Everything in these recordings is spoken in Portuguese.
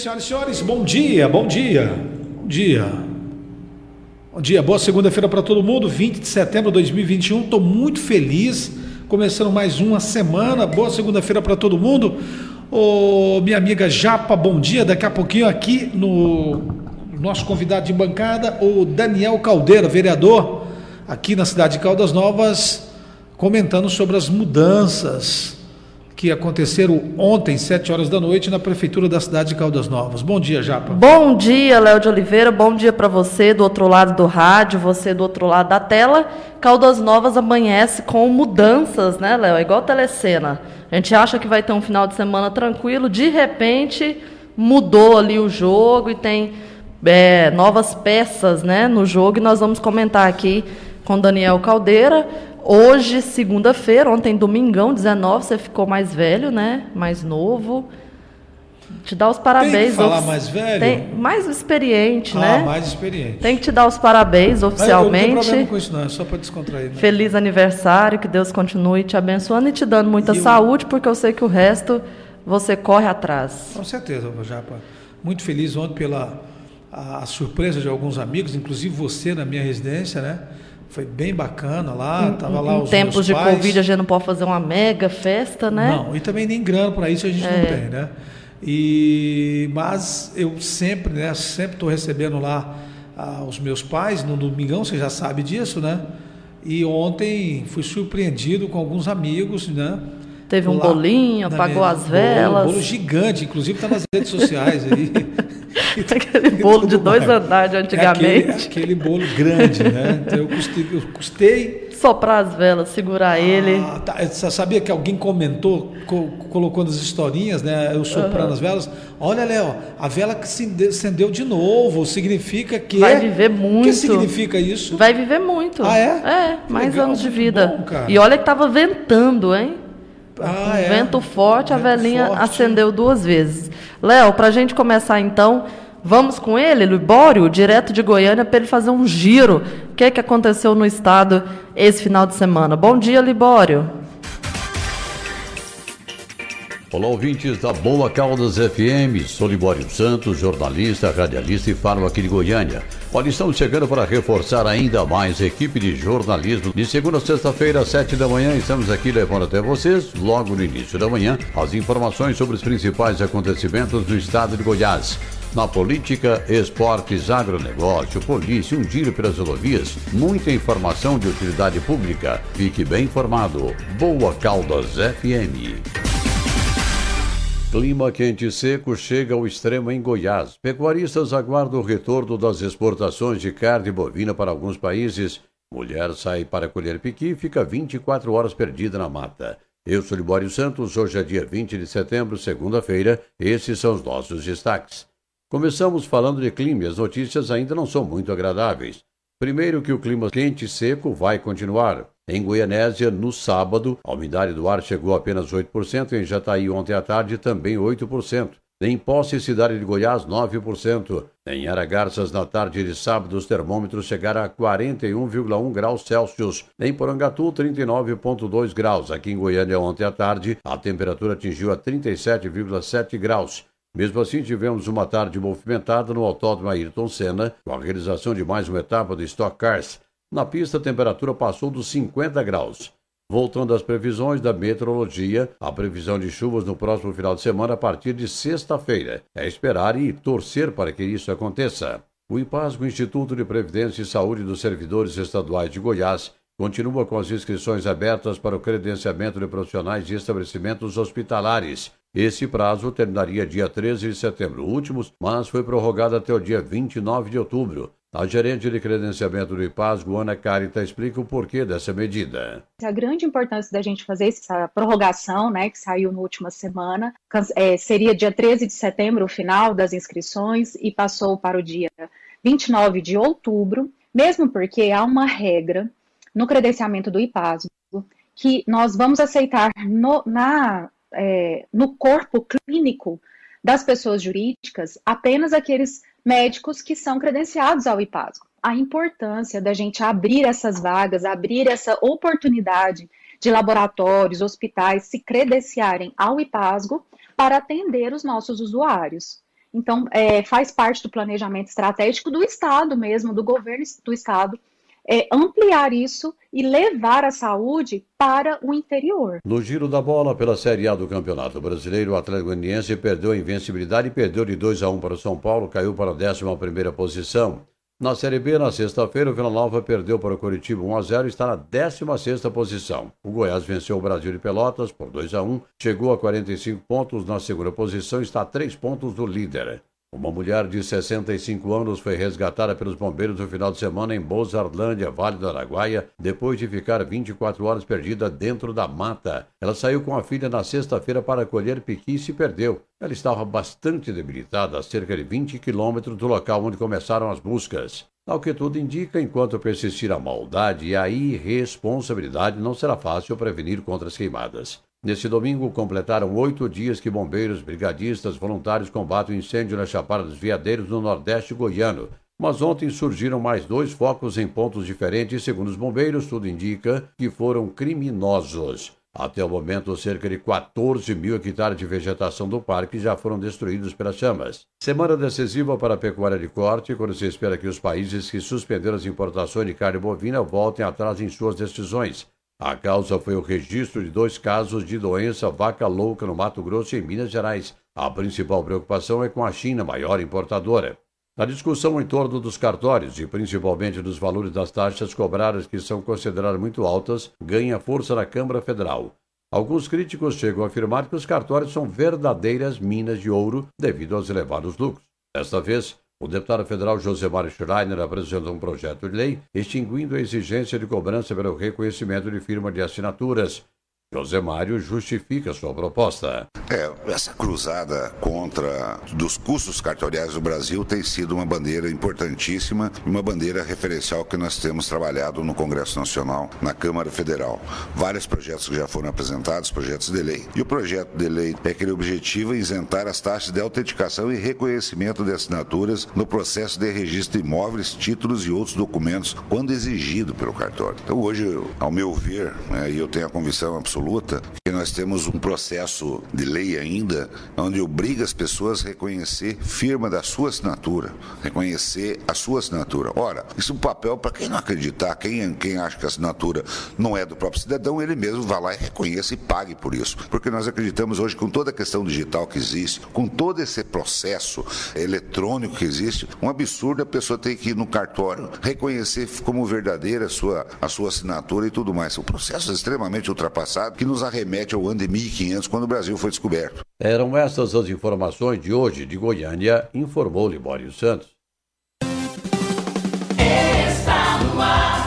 senhoras e senhores. Bom dia, bom dia, bom dia. Bom dia, boa segunda-feira para todo mundo, 20 de setembro de 2021. Estou muito feliz, começando mais uma semana. Boa segunda-feira para todo mundo. Ô, minha amiga Japa, bom dia. Daqui a pouquinho aqui no nosso convidado de bancada, o Daniel Caldeira, vereador aqui na cidade de Caldas Novas, comentando sobre as mudanças que aconteceram ontem, 7 horas da noite, na prefeitura da cidade de Caldas Novas. Bom dia, Japa. Bom dia, Léo de Oliveira. Bom dia para você do outro lado do rádio, você do outro lado da tela. Caldas Novas amanhece com mudanças, né, Léo? É igual telecena. A gente acha que vai ter um final de semana tranquilo, de repente mudou ali o jogo e tem é, novas peças né, no jogo e nós vamos comentar aqui com Daniel Caldeira. Hoje, segunda-feira, ontem, domingão, 19, você ficou mais velho, né? Mais novo. Te dar os parabéns. Tem que falar mais velho? Tem- mais experiente, Ah, né? mais experiente. Tem que te dar os parabéns Mas Eu não oficialmente. problema com isso, não. É só para descontrair. Né? Feliz aniversário, que Deus continue te abençoando e te dando muita eu- saúde, porque eu sei que o resto você corre atrás. Com certeza, Japa. Muito feliz ontem pela a, a surpresa de alguns amigos, inclusive você na minha residência, né? Foi bem bacana lá, tava lá em os tempos de pais. Covid, a gente não pode fazer uma mega festa, né? Não, e também nem grana para isso a gente É. não tem, né? E mas eu sempre, né, sempre estou recebendo lá ah, os meus pais no domingão, você já sabe disso, né? E ontem fui surpreendido com alguns amigos, né? Teve um Lá bolinho, apagou minha- as velas. Bolo, bolo gigante, inclusive está nas redes sociais aí. Aquele bolo de dois mais. andares de É antigamente. aquele, aquele bolo grande, né? Então eu custei, eu custei Soprar as velas, segurar ele. Ah, tá. Você sabia que alguém comentou, co- colocou nas historinhas, né? Eu soprando as velas. Olha, Léo, a vela que se acendeu de novo. Significa que. Vai viver muito. O que significa isso? Vai viver muito. Ah, é? É, Que mais legal, anos de vida. bom, e olha que tava ventando, hein? Ah, Um é. Vento forte, a Vento velhinha forte. acendeu duas vezes. Léo, para a gente começar então, vamos com ele, Libório, direto de Goiânia, para ele fazer um giro. O que, é que aconteceu no estado esse final de semana? Bom dia, Libório. Olá, ouvintes da Boa Caldas FM. Sou Libório Santos, jornalista, radialista e falo aqui de Goiânia. Olha, estamos chegando para reforçar ainda mais a equipe de jornalismo. De segunda a sexta-feira, às sete da manhã, estamos aqui levando até vocês, logo no início da manhã, as informações sobre os principais acontecimentos do estado de Goiás. Na política, esportes, agronegócio, polícia, um giro pelas rodovias, muita informação de utilidade pública. Fique bem informado. Boa Caldas FM. Clima quente e seco chega ao extremo em Goiás. Pecuaristas aguardam o retorno das exportações de carne bovina para alguns países. Mulher sai para colher piqui e fica 24 horas perdida na mata. Eu sou Libório Santos, hoje é dia 20 de setembro, segunda-feira. Esses são os nossos destaques. Começamos falando de clima e as notícias ainda não são muito agradáveis. Primeiro que o clima quente e seco vai continuar. Em Goianésia, no sábado, a umidade do ar chegou a apenas 8%, em Jataí ontem à tarde também 8%. Em Posse, cidade de Goiás, 9%. Em Aragarças, na tarde de sábado, os termômetros chegaram a 41,1 graus Celsius. Em Porangatu, 39,2 graus. Aqui em Goiânia, ontem à tarde, a temperatura atingiu a 37,7 graus. Mesmo assim, tivemos uma tarde movimentada no Autódromo Ayrton Senna, com a realização de mais uma etapa do Stock Cars. Na pista, a temperatura passou dos 50 graus. Voltando às previsões da meteorologia, a previsão de chuvas no próximo final de semana a partir de sexta-feira. É esperar e torcer para que isso aconteça. O IPASGO, Instituto de Previdência e Saúde dos Servidores Estaduais de Goiás, continua com as inscrições abertas para o credenciamento de profissionais de estabelecimentos hospitalares. Esse prazo terminaria dia 13 de setembro últimos, mas foi prorrogado até o dia 29 de outubro. A gerente de credenciamento do IPAS, Guana Carita, explica o porquê dessa medida. A grande importância da gente fazer essa prorrogação, né, que saiu na última semana, é, seria dia 13 de setembro, o final das inscrições, e passou para o dia 29 de outubro, mesmo porque há uma regra no credenciamento do IPAS que nós vamos aceitar no, na, é, no corpo clínico das pessoas jurídicas apenas aqueles médicos que são credenciados ao IPASGO. A importância da gente abrir essas vagas, abrir essa oportunidade de laboratórios, hospitais se credenciarem ao IPASGO para atender os nossos usuários. Então, é, faz parte do planejamento estratégico do Estado mesmo, do governo do Estado, é, ampliar isso e levar a saúde para o interior. No giro da bola pela Série A do Campeonato Brasileiro, o Atlético Goianiense perdeu a invencibilidade e perdeu de 2 a 1 para o São Paulo, caiu para a 11ª posição. Na Série B, na sexta-feira, o Vila Nova perdeu para o Curitiba 1 a 0 e está na 16ª posição. O Goiás venceu o Brasil de Pelotas por 2 a 1, chegou a 45 pontos na segunda posição e está a 3 pontos do líder. Uma mulher de 65 anos foi resgatada pelos bombeiros no final de semana em Bozarlândia, Vale do Araguaia, depois de ficar 24 horas perdida dentro da mata. Ela saiu com a filha na sexta-feira para colher piqui e se perdeu. Ela estava bastante debilitada, a cerca de 20 quilômetros do local onde começaram as buscas. Ao que tudo indica, enquanto persistir a maldade e a irresponsabilidade, não será fácil prevenir contra as queimadas. Neste domingo, completaram oito dias que bombeiros, brigadistas, voluntários combatem o incêndio na Chapada dos Veadeiros, no Nordeste goiano. Mas ontem surgiram mais dois focos em pontos diferentes, segundo os bombeiros, tudo indica que foram criminosos. Até o momento, cerca de 14 mil hectares de vegetação do parque já foram destruídos pelas chamas. Semana decisiva para a pecuária de corte, quando se espera que os países que suspenderam as importações de carne bovina voltem atrás em suas decisões. A causa foi o registro de dois casos de doença vaca louca no Mato Grosso e em Minas Gerais. A principal preocupação é com a China, maior importadora. Na discussão em torno dos cartórios e principalmente dos valores das taxas cobradas que são consideradas muito altas, ganha força na Câmara Federal. Alguns críticos chegam a afirmar que os cartórios são verdadeiras minas de ouro devido aos elevados lucros. Desta vez, o deputado federal Josemar Schreiner apresentou um projeto de lei extinguindo a exigência de cobrança pelo reconhecimento de firma de assinaturas José Mário justifica sua proposta. É, essa cruzada contra dos custos cartoriais do Brasil tem sido uma bandeira importantíssima e uma bandeira referencial que nós temos trabalhado no Congresso Nacional, na Câmara Federal. Vários projetos que já foram apresentados, projetos de lei. E o projeto de lei é aquele objetivo isentar as taxas de autenticação e reconhecimento de assinaturas no processo de registro de imóveis, títulos e outros documentos, quando exigido pelo cartório. Então, hoje, ao meu ver, né, e eu tenho a convicção absoluta absoluta, que nós temos um processo de lei ainda, onde obriga as pessoas a reconhecer firma da sua assinatura, reconhecer a sua assinatura. Ora, isso é um papel para quem não acreditar, quem, quem acha que a assinatura não é do próprio cidadão, ele mesmo vá lá e reconheça e pague por isso. Porque nós acreditamos hoje, com toda a questão digital que existe, com todo esse processo eletrônico que existe, um absurdo a pessoa ter que ir no cartório reconhecer como verdadeira a sua, a sua assinatura e tudo mais. O processo é extremamente ultrapassado que nos arremete ao ano de 1500, quando o Brasil foi descoberto. Eram essas as informações de hoje de Goiânia, informou Libório Santos. Está no ar,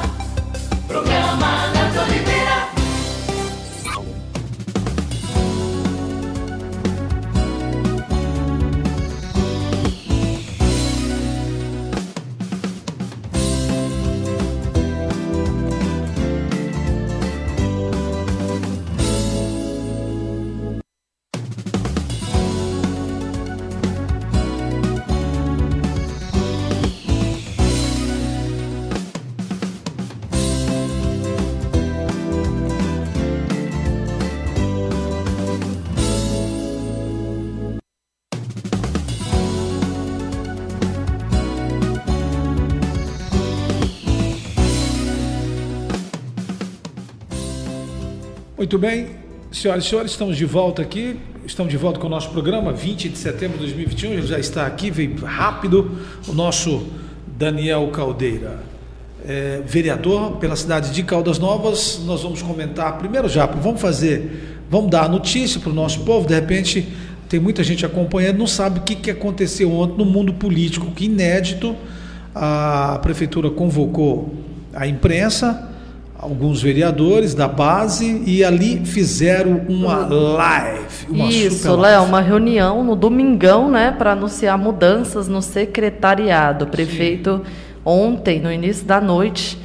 Muito bem, senhoras e senhores, estamos de volta aqui. Estamos de volta com o nosso programa, 20 de setembro de 2021. Ele já está aqui, veio rápido. O nosso Daniel Caldeira, é, vereador pela cidade de Caldas Novas. Nós vamos comentar primeiro já, vamos fazer, vamos dar a notícia para o nosso povo. De repente, tem muita gente acompanhando, não sabe o que, que aconteceu ontem no mundo político, que inédito. A prefeitura convocou a imprensa alguns vereadores da base e ali fizeram uma live. Uma Isso, Léo, uma reunião no domingão, né, para anunciar mudanças no secretariado. O prefeito Sim. ontem, no início da noite,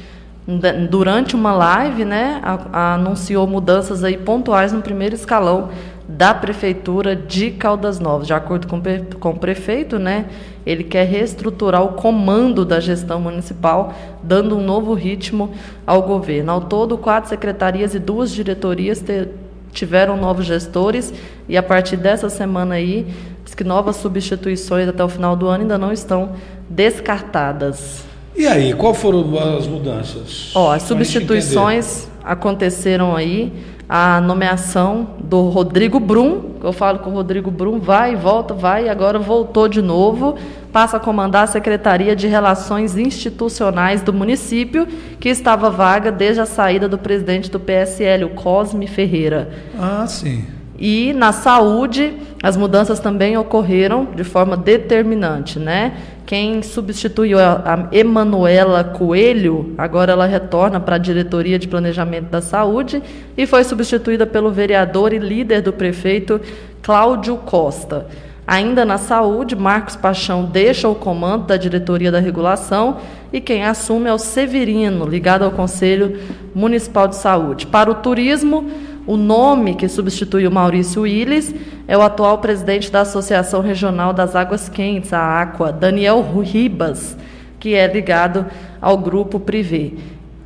durante uma live, né, a, a, anunciou mudanças aí pontuais no primeiro escalão da prefeitura de Caldas Novas. De acordo com, com o prefeito, né, ele quer reestruturar o comando da gestão municipal, dando um novo ritmo ao governo. Ao todo, quatro secretarias e duas diretorias ter, tiveram novos gestores e a partir dessa semana aí, diz que novas substituições até o final do ano ainda não estão descartadas. E aí, qual foram as mudanças? Ó, as substituições aconteceram aí a nomeação do Rodrigo Brum, eu falo que o Rodrigo Brum vai e volta, vai e agora voltou de novo, passa a comandar a Secretaria de Relações Institucionais do município, que estava vaga desde a saída do presidente do PSL, o Cosme Ferreira. Ah, sim. E na saúde, as mudanças também ocorreram de forma determinante, né? Quem substituiu a Emanuela Coelho, agora ela retorna para a diretoria de planejamento da saúde e foi substituída pelo vereador e líder do prefeito Cláudio Costa. Ainda na saúde, Marcos Paixão deixa o comando da diretoria da regulação e quem assume é o Severino, ligado ao Conselho Municipal de Saúde. Para o turismo, o nome que substitui o Maurício Willis é o atual presidente da Associação Regional das Águas Quentes, a Aqua, Daniel Ribas, que é ligado ao grupo Privé.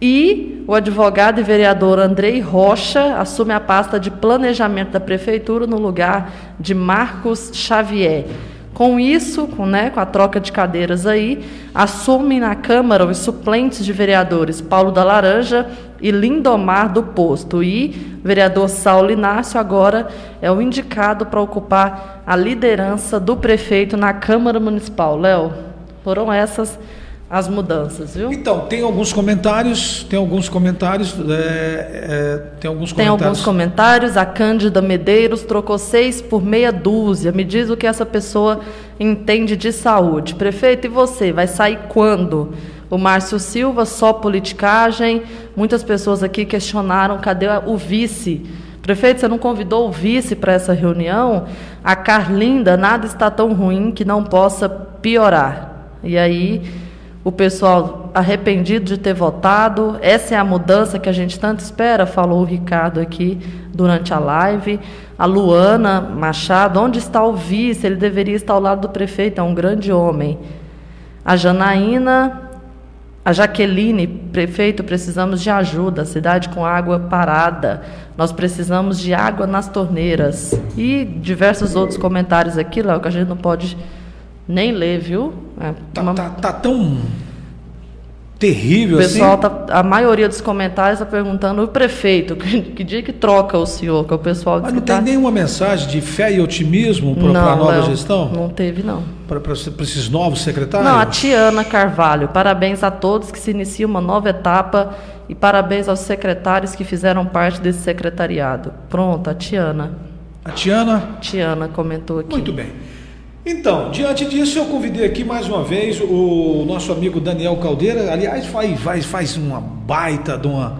E o advogado e vereador Andrei Rocha assume a pasta de planejamento da prefeitura no lugar de Marcos Xavier. Com isso, com, né, com a troca de cadeiras aí, assumem na Câmara os suplentes de vereadores Paulo da Laranja e Lindomar do Posto. E vereador Saulo Inácio agora é o indicado para ocupar a liderança do prefeito na Câmara Municipal. Léo, foram essas as mudanças, viu? Então, tem alguns comentários, tem alguns comentários, é, é, tem alguns tem comentários. alguns comentários, a Cândida Medeiros trocou seis por meia dúzia, me diz o que essa pessoa entende de saúde. Prefeito, e você, vai sair quando? O Márcio Silva, só politicagem, muitas pessoas aqui questionaram, cadê o vice? Prefeito, você não convidou o vice para essa reunião? A Carlinda, nada está tão ruim que não possa piorar. E aí o pessoal arrependido de ter votado. Essa é a mudança que a gente tanto espera, falou o Ricardo aqui durante a live. A Luana Machado, onde está o vice? Ele deveria estar ao lado do prefeito, é um grande homem. A Janaína, a Jaqueline, prefeito, precisamos de ajuda, cidade com água parada. Nós precisamos de água nas torneiras. E diversos outros comentários aqui, Léo, que a gente não pode nem ler, viu? É, tá, uma... tá, tá, tão terrível o pessoal assim. Tá, a maioria dos comentários está perguntando o prefeito, que, que, dia que troca o senhor, que é o pessoal Mas não tem tá... nenhuma mensagem de fé e otimismo para a nova não, gestão? Não teve, não. Para esses novos secretários? Não, a Tiana Carvalho. Parabéns a todos que se inicia uma nova etapa e parabéns aos secretários que fizeram parte desse secretariado. Pronto, a Tiana. A Tiana? Tiana comentou aqui. Muito bem. Então, diante disso, eu convidei aqui mais uma vez o nosso amigo Daniel Caldeira. Aliás, faz, faz, faz uma baita de uma,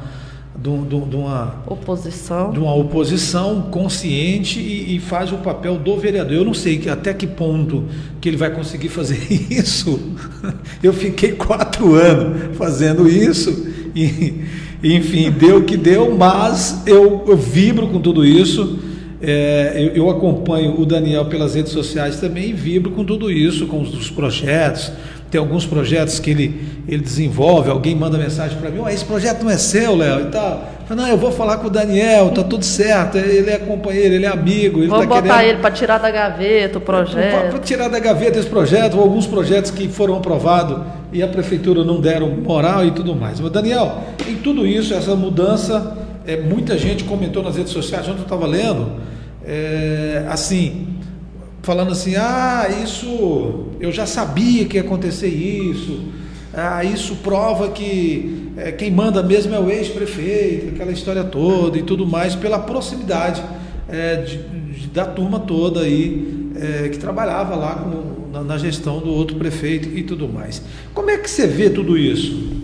de, uma oposição, de uma oposição consciente e, e, faz o papel do vereador. Eu não sei até que ponto que ele vai conseguir fazer isso. Eu fiquei quatro anos fazendo isso e, enfim, deu o que deu, mas eu, eu vibro com tudo isso. É, eu, eu, acompanho o Daniel pelas redes sociais também e vibro com tudo isso, com os, os projetos. Tem alguns projetos que ele, ele desenvolve, alguém manda mensagem para mim, oh, esse projeto não é seu, Léo, e tal. Eu, não, eu vou falar com o Daniel, tá tudo certo, ele é companheiro, ele é amigo. Ele vou tá botar querendo... ele para tirar da gaveta o projeto. Para tirar da gaveta esse projeto, ou alguns projetos que foram aprovados e a prefeitura não deram moral e tudo mais. Mas, Daniel, em tudo isso, essa mudança é, muita gente comentou nas redes sociais, ontem eu estava lendo, é, assim, falando assim, ah, isso eu já sabia que ia acontecer isso, ah, isso prova que é, quem manda mesmo é o ex-prefeito, aquela história toda e tudo mais, pela proximidade é, de, de, da turma toda aí é, que trabalhava lá com, na, na, gestão do outro prefeito e tudo mais. Como é que você vê tudo isso?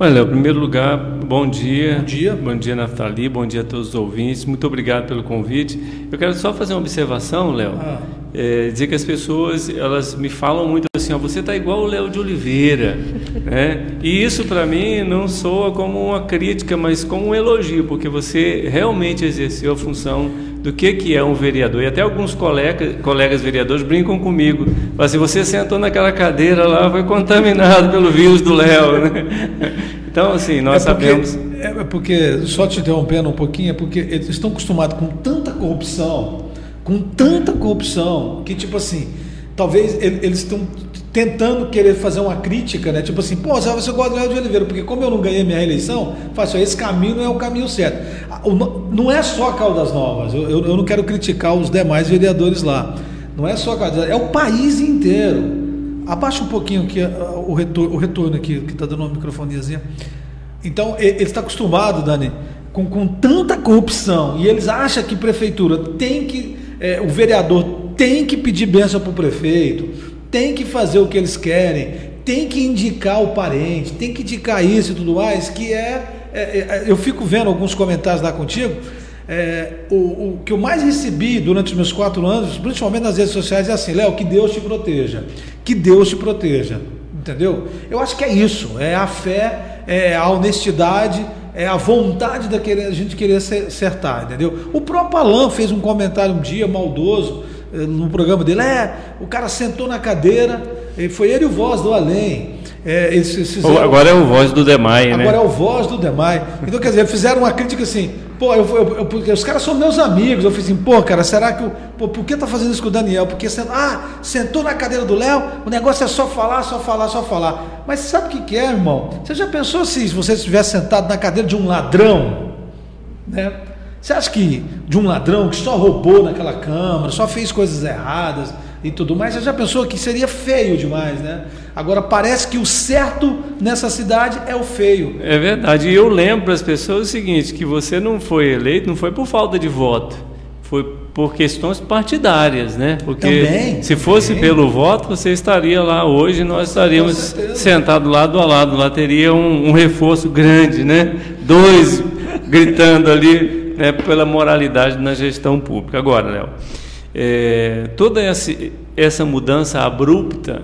Olha, em primeiro lugar, bom dia. Bom dia. Bom dia, Naftali. Bom dia a todos os ouvintes. Muito obrigado pelo convite. Eu quero só fazer uma observação, Léo. Ah. É, dizer que as pessoas elas me falam muito assim, ó, você está igual o Léo de Oliveira, né? E isso para mim não soa como uma crítica, mas como um elogio, porque você realmente exerceu a função do que, que é um vereador. E até alguns colega, colegas vereadores brincam comigo. Falam assim, você sentou naquela cadeira lá, foi contaminado pelo vírus do Léo. Né? Então, assim, nós é porque, sabemos. É porque, só te interrompendo um pouquinho, é porque eles estão acostumados com tanta corrupção, com tanta corrupção, que tipo assim, talvez eles estão tentando querer fazer uma crítica, né? Tipo assim, pô, você gosta do Léo de Oliveira, porque como eu não ganhei minha reeleição, faço esse caminho é o caminho certo. Não é só Caldas Novas, eu, eu não quero criticar os demais vereadores lá. Não é só Caldas é o país inteiro. Abaixa um pouquinho aqui o retorno, o retorno aqui, que está dando uma microfonezinha. Então, ele está acostumado, Dani, com, com tanta corrupção, e eles acham que prefeitura tem que. É, o vereador tem que pedir bênção para o prefeito, tem que fazer o que eles querem, tem que indicar o parente, tem que indicar isso e tudo mais, que é, é, é eu fico vendo alguns comentários lá contigo, é, o, o, que eu mais recebi durante os meus quatro anos, principalmente nas redes sociais, é assim, Léo, que Deus te proteja, que Deus te proteja, entendeu? Eu acho que é isso, é a fé, é a honestidade, é a vontade da gente querer acertar, entendeu? O próprio Alain fez um comentário um dia maldoso, no programa dele, é, o cara sentou na cadeira, e foi ele o voz do além. É, eles fizeram, agora é o voz do Demai, agora né? Agora é o voz do Demai. Então, quer dizer, fizeram uma crítica assim, pô, eu, eu, eu, porque os caras são meus amigos. Eu falei assim, pô, cara, será que. Pô, por que tá fazendo isso com o Daniel? Porque, ah, sentou na cadeira do Léo, o negócio é só falar, só falar, só falar. Mas sabe o que, que é, irmão? Você já pensou se você estivesse sentado na cadeira de um ladrão? Né? Você acha que de um ladrão que só roubou naquela câmara, só fez coisas erradas e tudo mais, você já pensou que seria feio demais, né? Agora parece que o certo nessa cidade é o feio. É verdade. E eu lembro as pessoas o seguinte, que você não foi eleito, não foi por falta de voto, foi por questões partidárias, né? Porque também, se fosse também. pelo voto, você estaria lá hoje, nós estaríamos sentados lado a lado, lá teria um, um reforço grande, né? Dois gritando ali né, pela moralidade na gestão pública. Agora, Léo, é, toda essa, essa mudança abrupta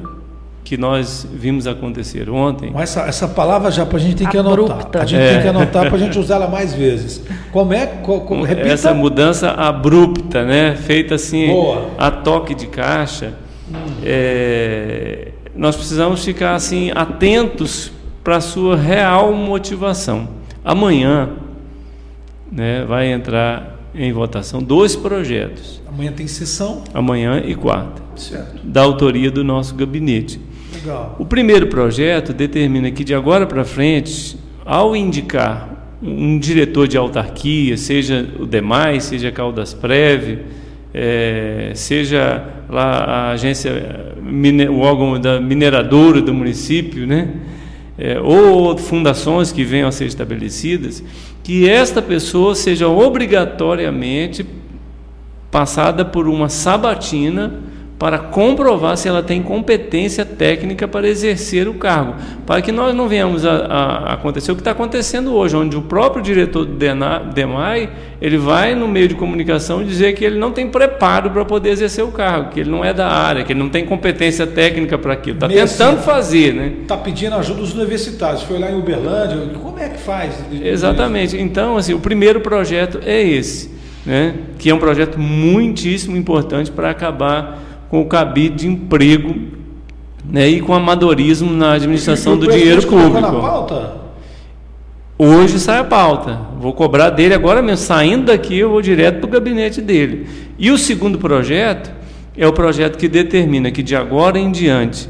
que nós vimos acontecer ontem. Essa, essa palavra já para a gente tem que abrupta. anotar. A gente é. tem que anotar para a gente usar ela mais vezes. Como é? Co, co, repita. Essa mudança abrupta, né, feita assim Boa. a toque de caixa. Hum. É, nós precisamos ficar assim atentos para a sua real motivação. Amanhã né, vai entrar em votação dois projetos. Amanhã tem sessão? Amanhã e quarta. Certo. Da autoria do nosso gabinete. Legal. O primeiro projeto determina que de agora para frente, ao indicar um diretor de autarquia, seja o DEMAI, seja Caldas Prev, é, seja lá a agência, o órgão da mineradora do município, né? É, ou fundações que venham a ser estabelecidas, que esta pessoa seja obrigatoriamente passada por uma sabatina para comprovar se ela tem competência técnica para exercer o cargo, para que nós não venhamos a, a acontecer o que está acontecendo hoje, onde o próprio diretor do DEMAI ele vai no meio de comunicação dizer que ele não tem preparo para poder exercer o cargo, que ele não é da área, que ele não tem competência técnica para aquilo, está tentando fazer, né? Está pedindo ajuda dos universitários, foi lá em Uberlândia, como é que faz? Exatamente. Então, assim, o primeiro projeto é esse, né? Que é um projeto muitíssimo importante para acabar com o cabide de emprego né, e com amadorismo na administração do dinheiro público. Hoje sai a pauta. Vou cobrar dele agora mesmo. Saindo daqui, eu vou direto para o gabinete dele. E o segundo projeto é o projeto que determina que de agora em diante,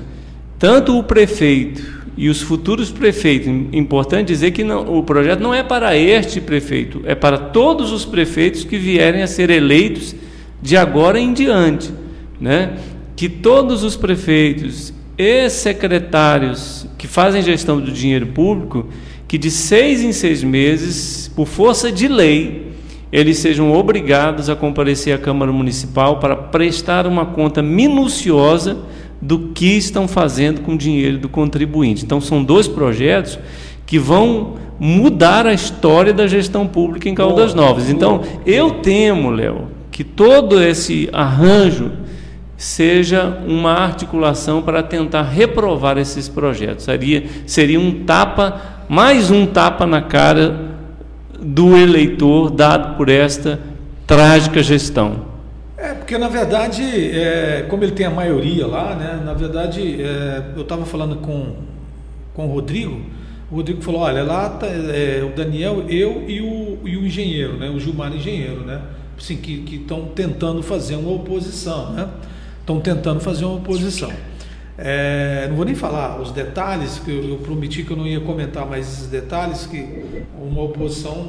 tanto o prefeito e os futuros prefeitos. Importante dizer que não, o projeto não é para este prefeito, é para todos os prefeitos que vierem a ser eleitos de agora em diante, né? Que todos os prefeitos e secretários que fazem gestão do dinheiro público, que de seis em seis meses, por força de lei, eles sejam obrigados a comparecer à Câmara Municipal para prestar uma conta minuciosa do que estão fazendo com o dinheiro do contribuinte. Então, são dois projetos que vão mudar a história da gestão pública em Caldas Novas. Então, eu temo, Léo, que todo esse arranjo seja uma articulação para tentar reprovar esses projetos. Seria, seria um tapa, mais um tapa na cara do eleitor dado por esta trágica gestão. É, porque na verdade, é, como ele tem a maioria lá, né, na verdade, é, eu estava falando com, com o Rodrigo, o Rodrigo falou, olha, lá tá, é, o Daniel, eu e o, e o engenheiro, né, o Gilmar engenheiro, né, assim, que estão tentando fazer uma oposição, né, estão tentando fazer uma oposição. É, não vou nem falar os detalhes, que eu, eu, prometi que eu não ia comentar mais esses detalhes, que uma oposição,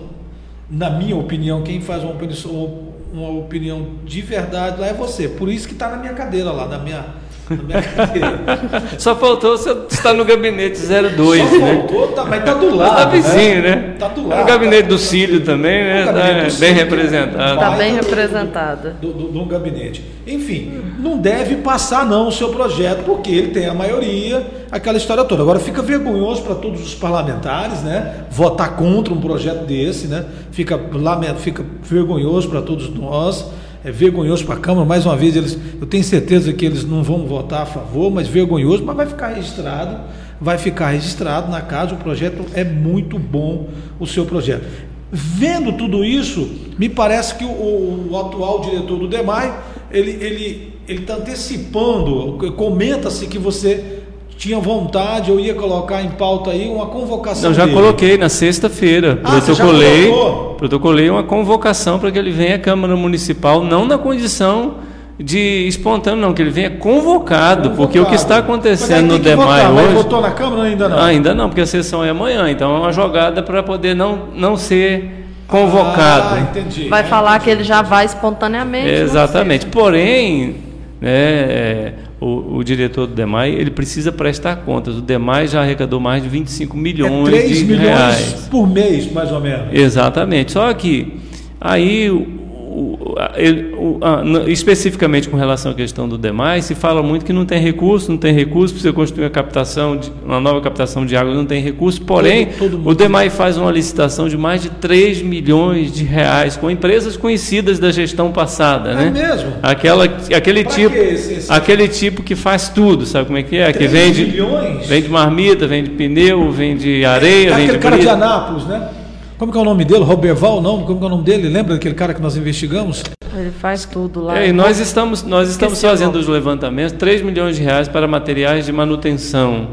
na minha opinião, quem faz uma oposição, uma opinião de verdade lá é você. Por isso que está na minha cadeira lá, na minha. Só faltou você estar no gabinete 02, Só né? Faltou, tá, mas está do lado. Está vizinho, né? Está do lado. No gabinete do Cílio também, né? Tá bem representado. Está bem representado. Do, do, do, gabinete. Enfim, não deve passar não o seu projeto, porque ele tem a maioria, aquela história toda. Agora fica vergonhoso para todos os parlamentares, né? Votar contra um projeto desse, né? Fica, lamento, fica vergonhoso para todos nós é vergonhoso para a Câmara, mais uma vez, eles, eu tenho certeza que eles não vão votar a favor, mas vergonhoso, mas vai ficar registrado, vai ficar registrado na casa, o projeto é muito bom, o seu projeto. Vendo tudo isso, me parece que o, o atual diretor do DEMAI, ele está ele, ele tá antecipando, comenta-se que você tinha vontade, eu ia colocar em pauta aí uma convocação. Não, já dele. coloquei na sexta-feira. Ah, protocolei, protocolei uma convocação para que ele venha à Câmara Municipal, não na condição de espontâneo, não, que ele venha convocado, convocado. porque o que está acontecendo no DEMAI hoje. Mas votou na Câmara ainda não? Ainda não, porque a sessão é amanhã, então é uma jogada para poder não, não ser convocado. Ah, entendi. Vai falar entendi. que ele já vai espontaneamente. Exatamente. Porém, né, o, o, diretor do DEMAI, ele precisa prestar contas. O DEMAI já arrecadou mais de 25 milhões é 3 de milhões reais. por mês, mais ou menos. Exatamente. Só que aí o, a, especificamente com relação à questão do demais, se fala muito que não tem recurso, não tem recurso para você construir uma captação, de, uma nova captação de água, não tem recurso. Porém, todo, todo o DEMAI faz uma licitação de mais de 3 milhões de reais com empresas conhecidas da gestão passada, é né? mesmo? Aquela, aquele tipo, esse, esse... aquele tipo que faz tudo, sabe como é que é? Que vende, milhões? vende marmita, vende pneu, vende areia, é, vende aquele cara de Anápolis, né? Como que é o nome dele? Roberval, não? Como que é o nome dele? Lembra daquele cara que nós investigamos? Ele faz tudo lá. É, e nós estamos, nós estamos fazendo os levantamentos, 3 milhões de reais para materiais de manutenção.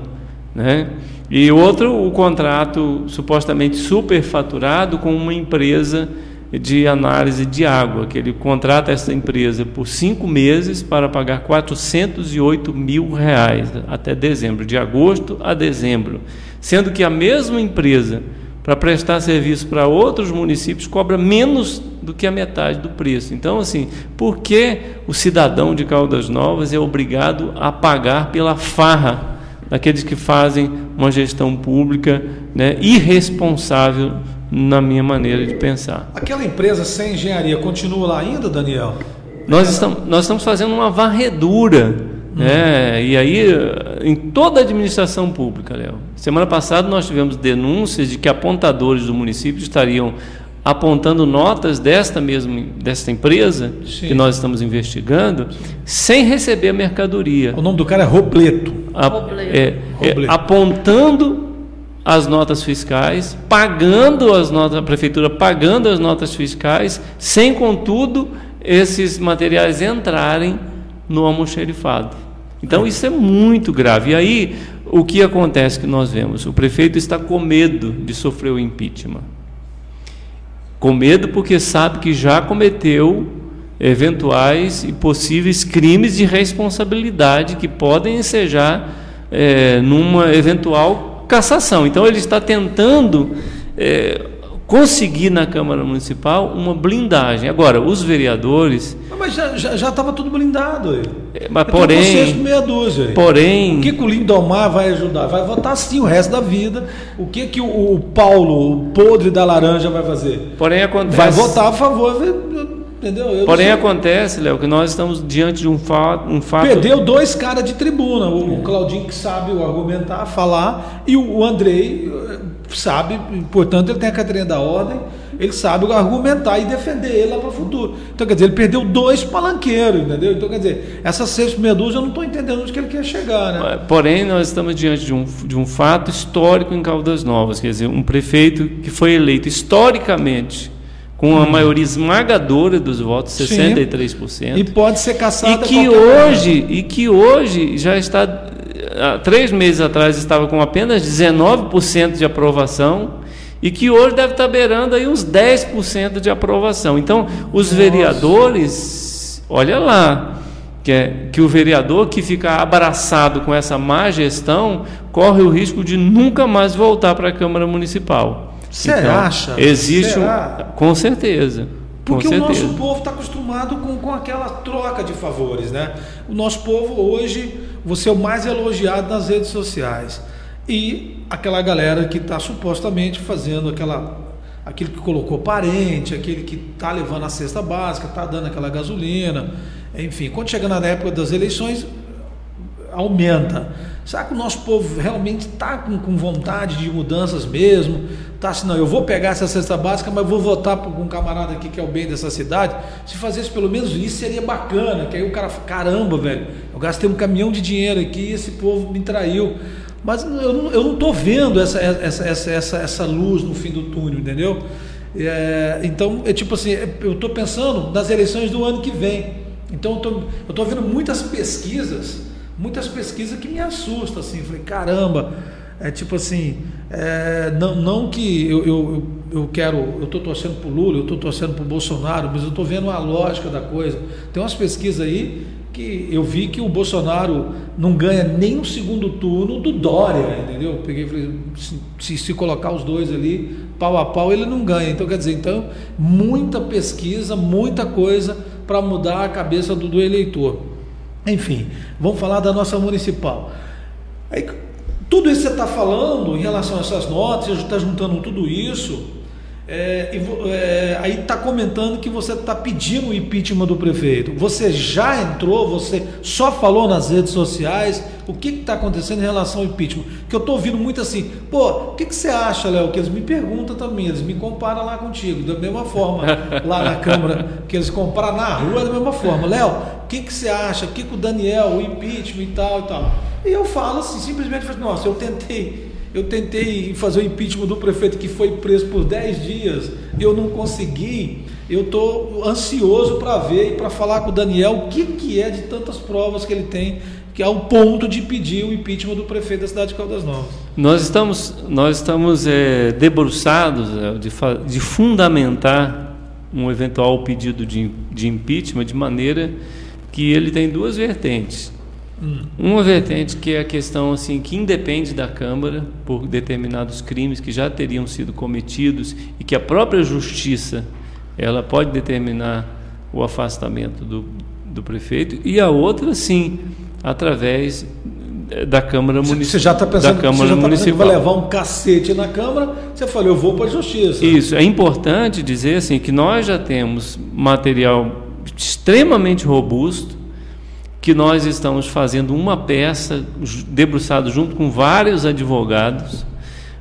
Né? E outro, o contrato supostamente superfaturado com uma empresa de análise de água, que ele contrata essa empresa por cinco meses para pagar 408 mil reais até dezembro, de agosto a dezembro. Sendo que a mesma empresa para prestar serviço para outros municípios cobra menos do que a metade do preço. Então, assim, por que o cidadão de Caldas Novas é obrigado a pagar pela farra daqueles que fazem uma gestão pública né, irresponsável, na minha maneira de pensar? Aquela empresa sem engenharia continua lá ainda, Daniel? Nós estamos, nós estamos fazendo uma varredura né? E aí, em toda a administração pública, Léo. Semana passada nós tivemos denúncias de que apontadores do município estariam apontando notas desta mesma desta empresa Sim. que nós estamos investigando sem receber a mercadoria. O nome do cara é Robleto. A, Robleto. É, é, apontando as notas fiscais, pagando as notas, a prefeitura pagando as notas fiscais, sem contudo esses materiais entrarem no almoxerifado. Então isso é muito grave. E aí o que acontece que nós vemos? O prefeito está com medo de sofrer o impeachment. Com medo porque sabe que já cometeu eventuais e possíveis crimes de responsabilidade que podem ensejar é, numa eventual cassação. Então ele está tentando é, conseguir na Câmara Municipal uma blindagem. Agora, os vereadores. Mas já estava tudo blindado aí. É, mas porém. meia dúzia aí. Porém. O que, que o Lindomar vai ajudar? Vai votar sim o resto da vida. O que, que o, o Paulo, o podre da laranja, vai fazer? Porém, acontece. Vai votar a favor. Entendeu? Eu Porém, acontece, Léo, que nós estamos diante de um fato. Um fato... Perdeu dois caras de tribuna. O, é. Claudinho, que sabe argumentar, falar, e o Andrei eh, sabe, portanto, ele tem a Catarina da ordem ele sabe argumentar e defender ele lá para o futuro. Então, quer dizer, ele perdeu dois palanqueiros, entendeu? Então, quer dizer, essa sexta meia dúzia eu não estou entendendo onde que ele quer chegar, né? Porém, nós estamos diante de um, de um fato histórico em Caldas Novas, quer dizer, um prefeito que foi eleito historicamente com a maioria esmagadora dos votos, 63%. Sim. E pode ser caçado e que hoje E que hoje já está, há três meses atrás estava com apenas 19% de aprovação, e que hoje deve estar beirando aí uns 10% de aprovação. Então, os Nossa. vereadores, olha lá, que, é, que o vereador que fica abraçado com essa má gestão corre o risco de nunca mais voltar para a Câmara Municipal. Você então, acha? Existe um, com certeza. Porque com o nosso povo está acostumado com, com aquela troca de favores, né? O nosso povo hoje, você é o mais elogiado nas redes sociais e aquela galera que está supostamente fazendo aquela aquele que colocou parente, aquele que está levando a cesta básica, está dando aquela gasolina, enfim, quando chega na época das eleições aumenta. Será que o nosso povo realmente está com, com, vontade de mudanças mesmo? Tá assim, não, eu vou pegar essa cesta básica, mas vou votar por um camarada aqui que é o bem dessa cidade. Se fazesse pelo menos isso, seria bacana. Que aí o cara, caramba, velho, eu gastei um caminhão de dinheiro aqui e esse povo me traiu. Mas eu não estou vendo essa, essa, essa, essa, essa luz no fim do túnel, entendeu? É, então, é tipo assim, é, eu estou pensando nas eleições do ano que vem. Então, eu estou vendo muitas pesquisas, muitas pesquisas que me assustam, assim. Falei, caramba, é tipo assim, é, não, não que eu, eu, eu quero, eu estou torcendo para o Lula, eu estou torcendo para o Bolsonaro, mas eu estou vendo a lógica da coisa. Tem umas pesquisas aí que eu vi que o Bolsonaro não ganha nem no segundo turno do Dória, entendeu? Peguei falei, se, se colocar os dois ali, pau a pau, ele não ganha. Então, quer dizer, então, muita pesquisa, muita coisa para mudar a cabeça do, do, eleitor. Enfim, vamos falar da nossa municipal. Aí, tudo isso que você está falando em relação a essas notas, você está juntando tudo isso, é, é, aí está comentando que você está pedindo o impeachment do prefeito. Você já entrou, você só falou nas redes sociais. O que está acontecendo em relação ao impeachment? Que eu estou ouvindo muito assim, pô, o que, que você acha, Léo? Que eles me perguntam também, eles me comparam lá contigo, da mesma forma, lá na Câmara, que eles comparam na rua da mesma forma. Léo, que, que você acha? O que, que o Daniel, o impeachment e tal e tal. E eu falo assim, simplesmente, nossa, eu tentei eu tentei fazer o impeachment do prefeito que foi preso por 10 dias, eu não consegui. Eu estou ansioso para ver e para falar com o Daniel o que, que é de tantas provas que ele tem, que é o ponto de pedir o impeachment do prefeito da cidade de Caldas Novas. Nós estamos, nós estamos é, debruçados é, de, de fundamentar um eventual pedido de, de impeachment de maneira que ele tem duas vertentes. Uma vertente que é a questão assim que independe da Câmara por determinados crimes que já teriam sido cometidos e que a própria justiça ela pode determinar o afastamento do, do prefeito e a outra sim através da Câmara Municipal. Você já está pensando você já tá pensando que vai levar um cacete na Câmara, você falou, eu vou para a Justiça. Isso, é importante dizer assim que nós já temos material extremamente robusto que nós estamos fazendo uma peça debruçado junto com vários advogados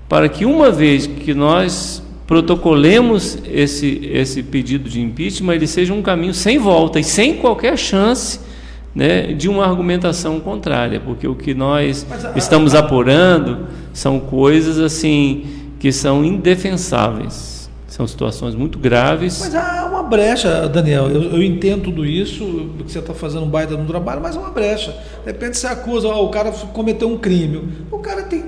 para que uma vez que nós protocolemos esse, esse pedido de impeachment, ele seja um caminho sem volta e sem qualquer chance né, de uma argumentação contrária, porque o que nós estamos apurando são coisas assim que são indefensáveis. São situações muito graves. Mas há uma brecha, Daniel. Eu, eu entendo tudo isso, que você está fazendo um baita no trabalho, mas é uma brecha. De repente você acusa, ó, o cara cometeu um crime. O cara tem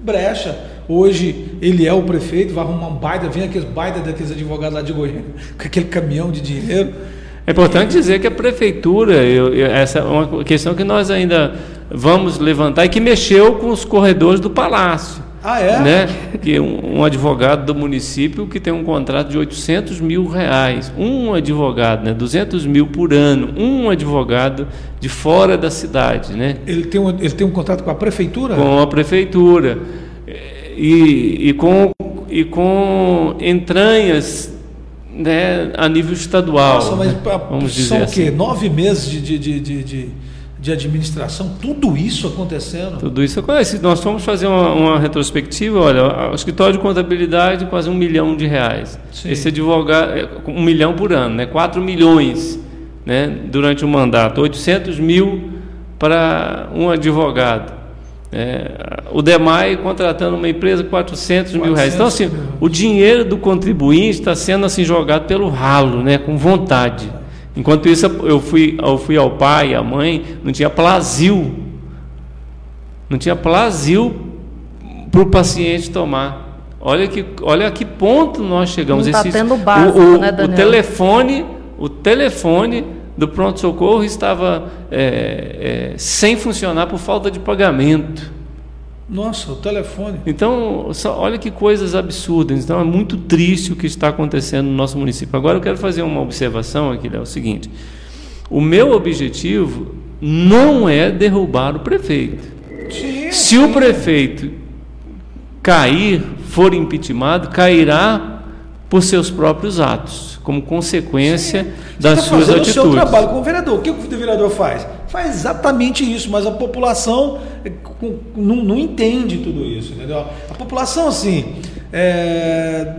brecha. Hoje ele é o prefeito, vai arrumar um baita, vem aqueles baita daqueles advogados lá de Goiânia, com aquele caminhão de dinheiro. É importante dizer que a prefeitura, eu, eu, essa é uma questão que nós ainda vamos levantar, e que mexeu com os corredores do palácio. Ah, é? Né? Que um, um advogado do município que tem um contrato de 800 mil reais, um advogado, né? 200 mil por ano, um advogado de fora da cidade, né? Ele tem um, ele tem um contrato com a prefeitura? Com a prefeitura e, e com e com entranhas né, a nível estadual. Nossa, mas vamos dizer são assim. o quê? Nove meses de, de, de, de, de, administração, tudo isso acontecendo? Tudo isso acontece. Nós fomos fazer uma, uma retrospectiva, olha, o escritório de contabilidade quase um milhão de reais. Sim. Esse advogado, é, um milhão por ano, né? quatro milhões né? durante o mandato, 800 mil para um advogado. É, o DEMAI contratando uma empresa 400 mil reais. Então, assim, o dinheiro do contribuinte está sendo assim jogado pelo ralo, né, com vontade. Enquanto isso, eu fui, eu fui ao pai e à mãe, não tinha plazil. Não tinha plazil para o paciente tomar. Olha que, olha a que ponto nós chegamos. Não tá Esse- tendo básico, o, o, né, o Daniel? telefone, o telefone do pronto-socorro estava é, é, sem funcionar por falta de pagamento. Nossa, o telefone. Então, olha que coisas absurdas. Então, é muito triste o que está acontecendo no nosso município. Agora, eu quero fazer uma observação aqui, é o seguinte: o meu objetivo não é derrubar o prefeito. Sim, Se o prefeito cair, for impeachmentado, cairá por seus próprios atos, como consequência das Você tá suas fazendo atitudes. o seu trabalho como vereador. O que o vereador faz? Faz exatamente isso, mas a população com- não, não entende tudo isso, entendeu? A população, assim, é,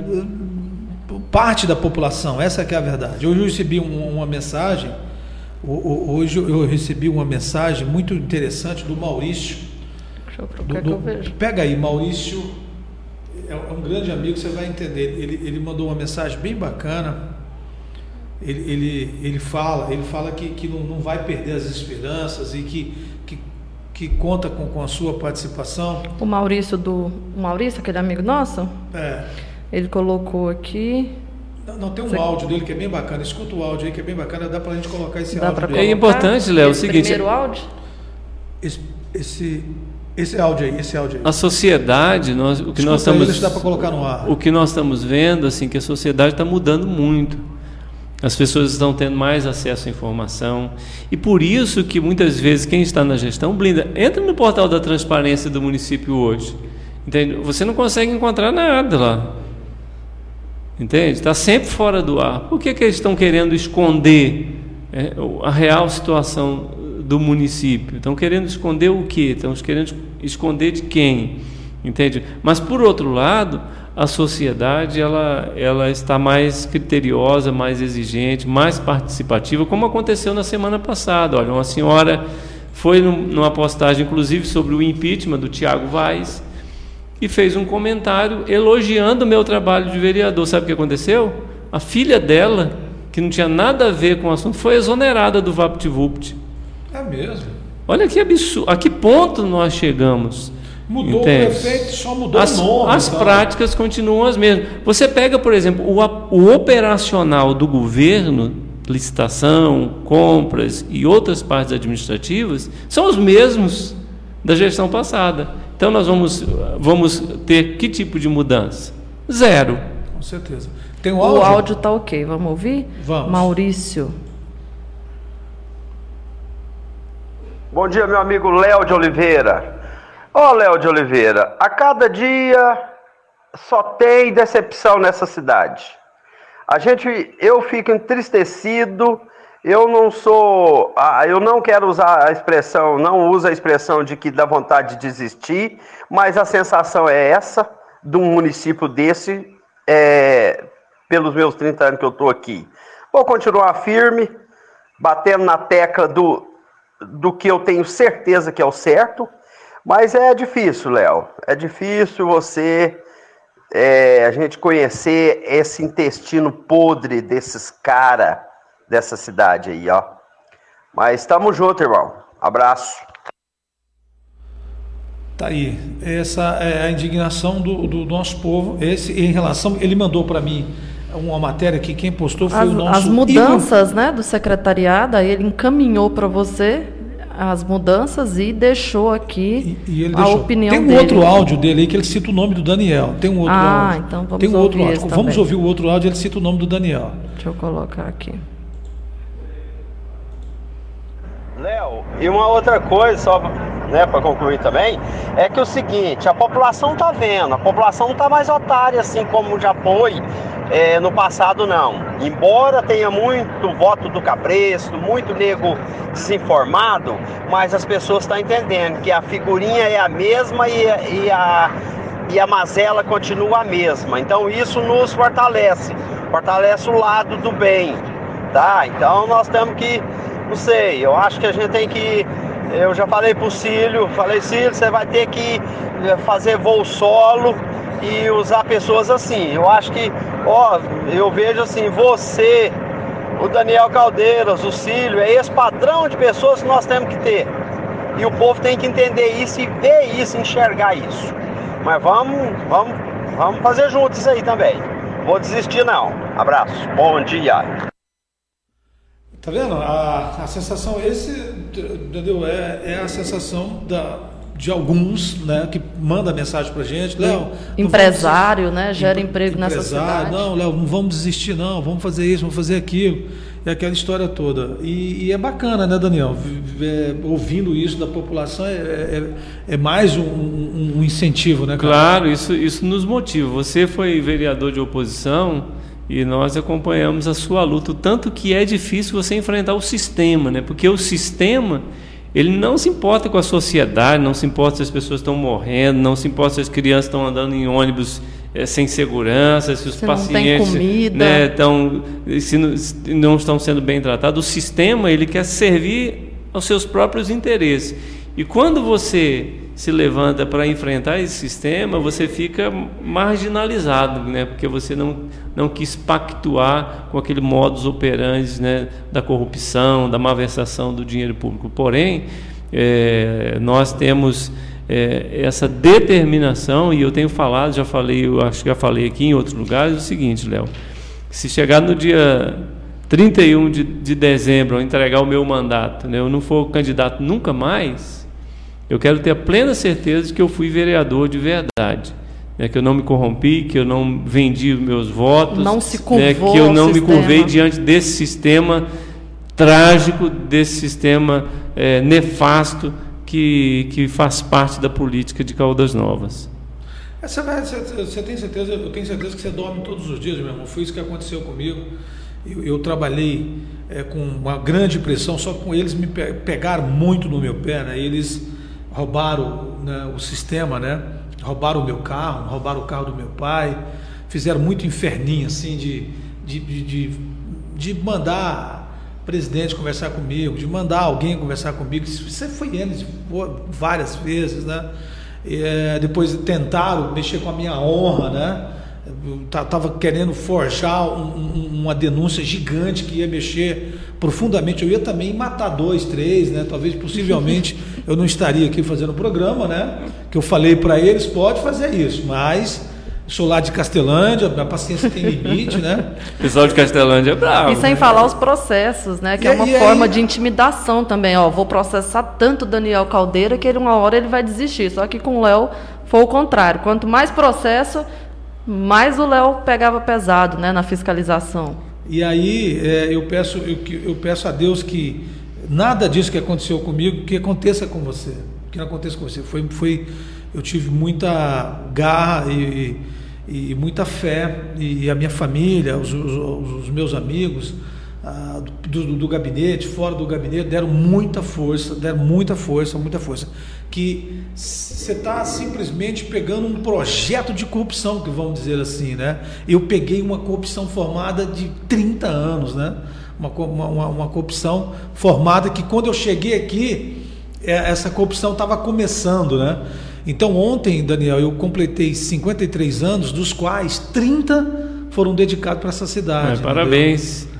parte da população, essa que é a verdade. Hoje eu recebi um- uma mensagem, hoje eu recebi uma mensagem muito interessante do Maurício. Deixa eu do- procurar que do- eu vejo. pega aí, Maurício, é é um grande amigo, você vai entender. Ele, ele mandou uma mensagem bem bacana. Ele, ele, ele fala, ele fala que, que não, não vai perder as esperanças e que, que, que conta com, com a sua participação. O Maurício do. O Maurício, aquele amigo nosso, É, ele colocou aqui. não, não, tem um Você- áudio dele que é bem bacana. Escuta o áudio aí que é bem bacana. Dá pra gente colocar esse Dá áudio. É importante, Léo, o esse seguinte- Primeiro áudio? Esse, esse, esse áudio aí, esse áudio aí. A sociedade, nós, o que nós Escuta estamos se dá colocar no ar. o que nós estamos vendo assim que a sociedade está mudando muito as pessoas estão tendo mais acesso à informação. E por isso que muitas vezes quem está na gestão blinda entra no portal da transparência do município hoje. Entende? Você não consegue encontrar nada lá. Entende? Está sempre fora do ar. Por que, que eles estão querendo esconder é, a real situação do município? Estão querendo esconder o quê? Estão querendo esconder de quem? Entende? Mas por outro lado a sociedade ela, ela está mais criteriosa, mais exigente, mais participativa, como aconteceu na semana passada. Olha, uma senhora foi num- numa postagem, inclusive, sobre o impeachment do Tiago Vaz e fez um comentário elogiando o meu trabalho de vereador. Sabe o que aconteceu? A filha dela, que não tinha nada a ver com o assunto, foi exonerada do VaptVupt. É mesmo. Olha que absurdo, a que ponto nós chegamos? Mudou Entende? o prefeito, só mudou as, o nome. as então. práticas continuam as mesmas. Você pega, por exemplo, o, o operacional do governo, licitação, compras e outras partes administrativas, são os mesmos da gestão passada. Então nós vamos, vamos ter que tipo de mudança? Zero. Com certeza. Tem um O áudio? áudio tá ok, vamos ouvir? Vamos. Maurício. Bom dia, meu amigo Léo de Oliveira. Ô, Léo de Oliveira, a cada dia só tem decepção nessa cidade. A gente, eu fico entristecido. Eu não sou, eu não quero usar a expressão, não uso a expressão de que dá vontade de desistir, mas a sensação é essa de um município desse, é, pelos meus 30 anos que eu estou aqui. Vou continuar firme, batendo na tecla do, do que eu tenho certeza que é o certo, mas é difícil, Léo. É difícil você é, a gente conhecer esse intestino podre desses cara dessa cidade aí, ó. Mas estamos junto, irmão. Abraço. Tá aí. Essa é a indignação do, do nosso povo. Esse em relação, ele mandou para mim uma matéria que quem postou foi As, o nosso as mudanças né, do secretariado, aí ele encaminhou para você as mudanças e deixou aqui E, e ele a deixou. opinião Tem um dele. outro áudio dele aí que ele cita o nome do Daniel. Tem um outro Ah, áudio. então vamos Tem um outro ouvir áudio. esse Vamos ouvir o outro áudio, ele cita o nome do Daniel. Deixa eu colocar aqui. Léo, e uma outra coisa, só né, para concluir também, é que o seguinte, a população tá vendo, a população não tá mais otária assim como já foi é, no passado não. Embora tenha muito voto do cabresto, muito nego desinformado, mas as pessoas estão entendendo que a figurinha é a mesma e, e a e a mazela continua a mesma. Então isso nos fortalece, fortalece o lado do bem, tá? Então nós temos que, não sei, eu acho que a gente tem que, eu já falei pro Cílio, falei Cílio, você vai ter que eh, fazer voo solo e usar pessoas assim. Eu acho que, ó, eu vejo assim, você, o Daniel Caldeiras, o Cílio, é esse padrão de pessoas que nós temos que ter. E o povo tem que entender isso e ver isso, enxergar isso. Mas vamos, vamos, vamos fazer juntos isso aí também. Vou desistir não. Abraço. Bom dia. Tá vendo? A, a sensação, esse, entendeu? É, é a sensação da, de alguns, né, que manda mensagem pra gente, Léo. Empresário, vamos- né? Gera Empre- emprego nessa empresário, cidade. Não, Léo, não vamos desistir, não, vamos fazer isso, vamos fazer aquilo. É aquela história toda. E, e é bacana, né, Daniel? É, ouvindo isso da população é, é, é mais um, um- um incentivo, né, cara? Claro, isso, isso nos motiva. Você foi vereador de oposição e nós acompanhamos a sua luta, o tanto que é difícil você enfrentar o sistema, né? Porque o sistema ele não se importa com a sociedade, não se importa se as pessoas estão morrendo, não se importa se as crianças estão andando em ônibus eh, sem segurança, se os Se não pacientes comida. né, estão, se não, se não estão sendo bem tratados. O sistema ele quer servir aos seus próprios interesses. E quando você se levanta para enfrentar esse sistema, você fica marginalizado, né? porque você não, não quis pactuar com aquele modus operandi né? da corrupção, da malversação do dinheiro público. Porém, eh, nós temos eh, essa determinação, e eu tenho falado, já falei, eu acho que já falei aqui em outros lugares, o seguinte, Léo, se chegar no dia 31 de, de dezembro, eu entregar o meu mandato, né, eu não for candidato nunca mais, eu quero ter a plena certeza de que eu fui vereador de verdade. né, que eu não me corrompi, que eu não vendi os meus votos, Não se né, que eu não me sistema. curvei diante desse sistema trágico, desse sistema eh, nefasto que, que faz parte da política de Caldas Novas. É, Você, vai, você, você tem certeza, eu tenho certeza que você dorme todos os dias, meu irmão. Foi isso que aconteceu comigo. Eu, eu trabalhei é, com uma grande pressão, só que com eles me pe- pegaram muito no meu pé, né? Eles roubaram né, o sistema, né? Roubaram o meu carro, roubaram o carro do meu pai, fizeram muito inferninho assim de, de, de, de, mandar presidente conversar comigo, de mandar alguém conversar comigo. Isso foi eles várias vezes, né? É, depois tentaram mexer com a minha honra, né? Eu ta- tava querendo forjar um- um- uma denúncia gigante que ia mexer profundamente. Eu ia também matar dois, três, né? Talvez, possivelmente, eu não estaria aqui fazendo o programa, né? Que eu falei para eles, pode fazer isso, mas sou lá de Castelândia, minha paciência tem limite, né? O pessoal de Castelândia é bravo. E sem falar os processos, né? Que E é uma aí- forma de intimidação também. Ó, vou processar tanto o Daniel Caldeira que ele, uma hora ele vai desistir. Só que com o Léo foi o contrário. Quanto mais processo, mais o Léo pegava pesado, né? Na fiscalização. E aí é, eu, peço, eu, eu peço a Deus que nada disso que aconteceu comigo que aconteça com você. Que não aconteça com você. Foi, foi, eu tive muita garra e, e muita fé. E a minha família, os, os- os meus amigos ah, do, do- do gabinete, fora do gabinete, deram muita força, deram muita força, muita força. Que você está simplesmente pegando um projeto de corrupção, que vamos dizer assim, né? Eu peguei uma corrupção formada de 30 anos, né? Uma, uma, uma, corrupção formada que quando eu cheguei aqui, é, essa corrupção estava começando, né? Então ontem, Daniel, eu completei 53 anos, dos quais 30 foram dedicados para essa cidade. É, parabéns.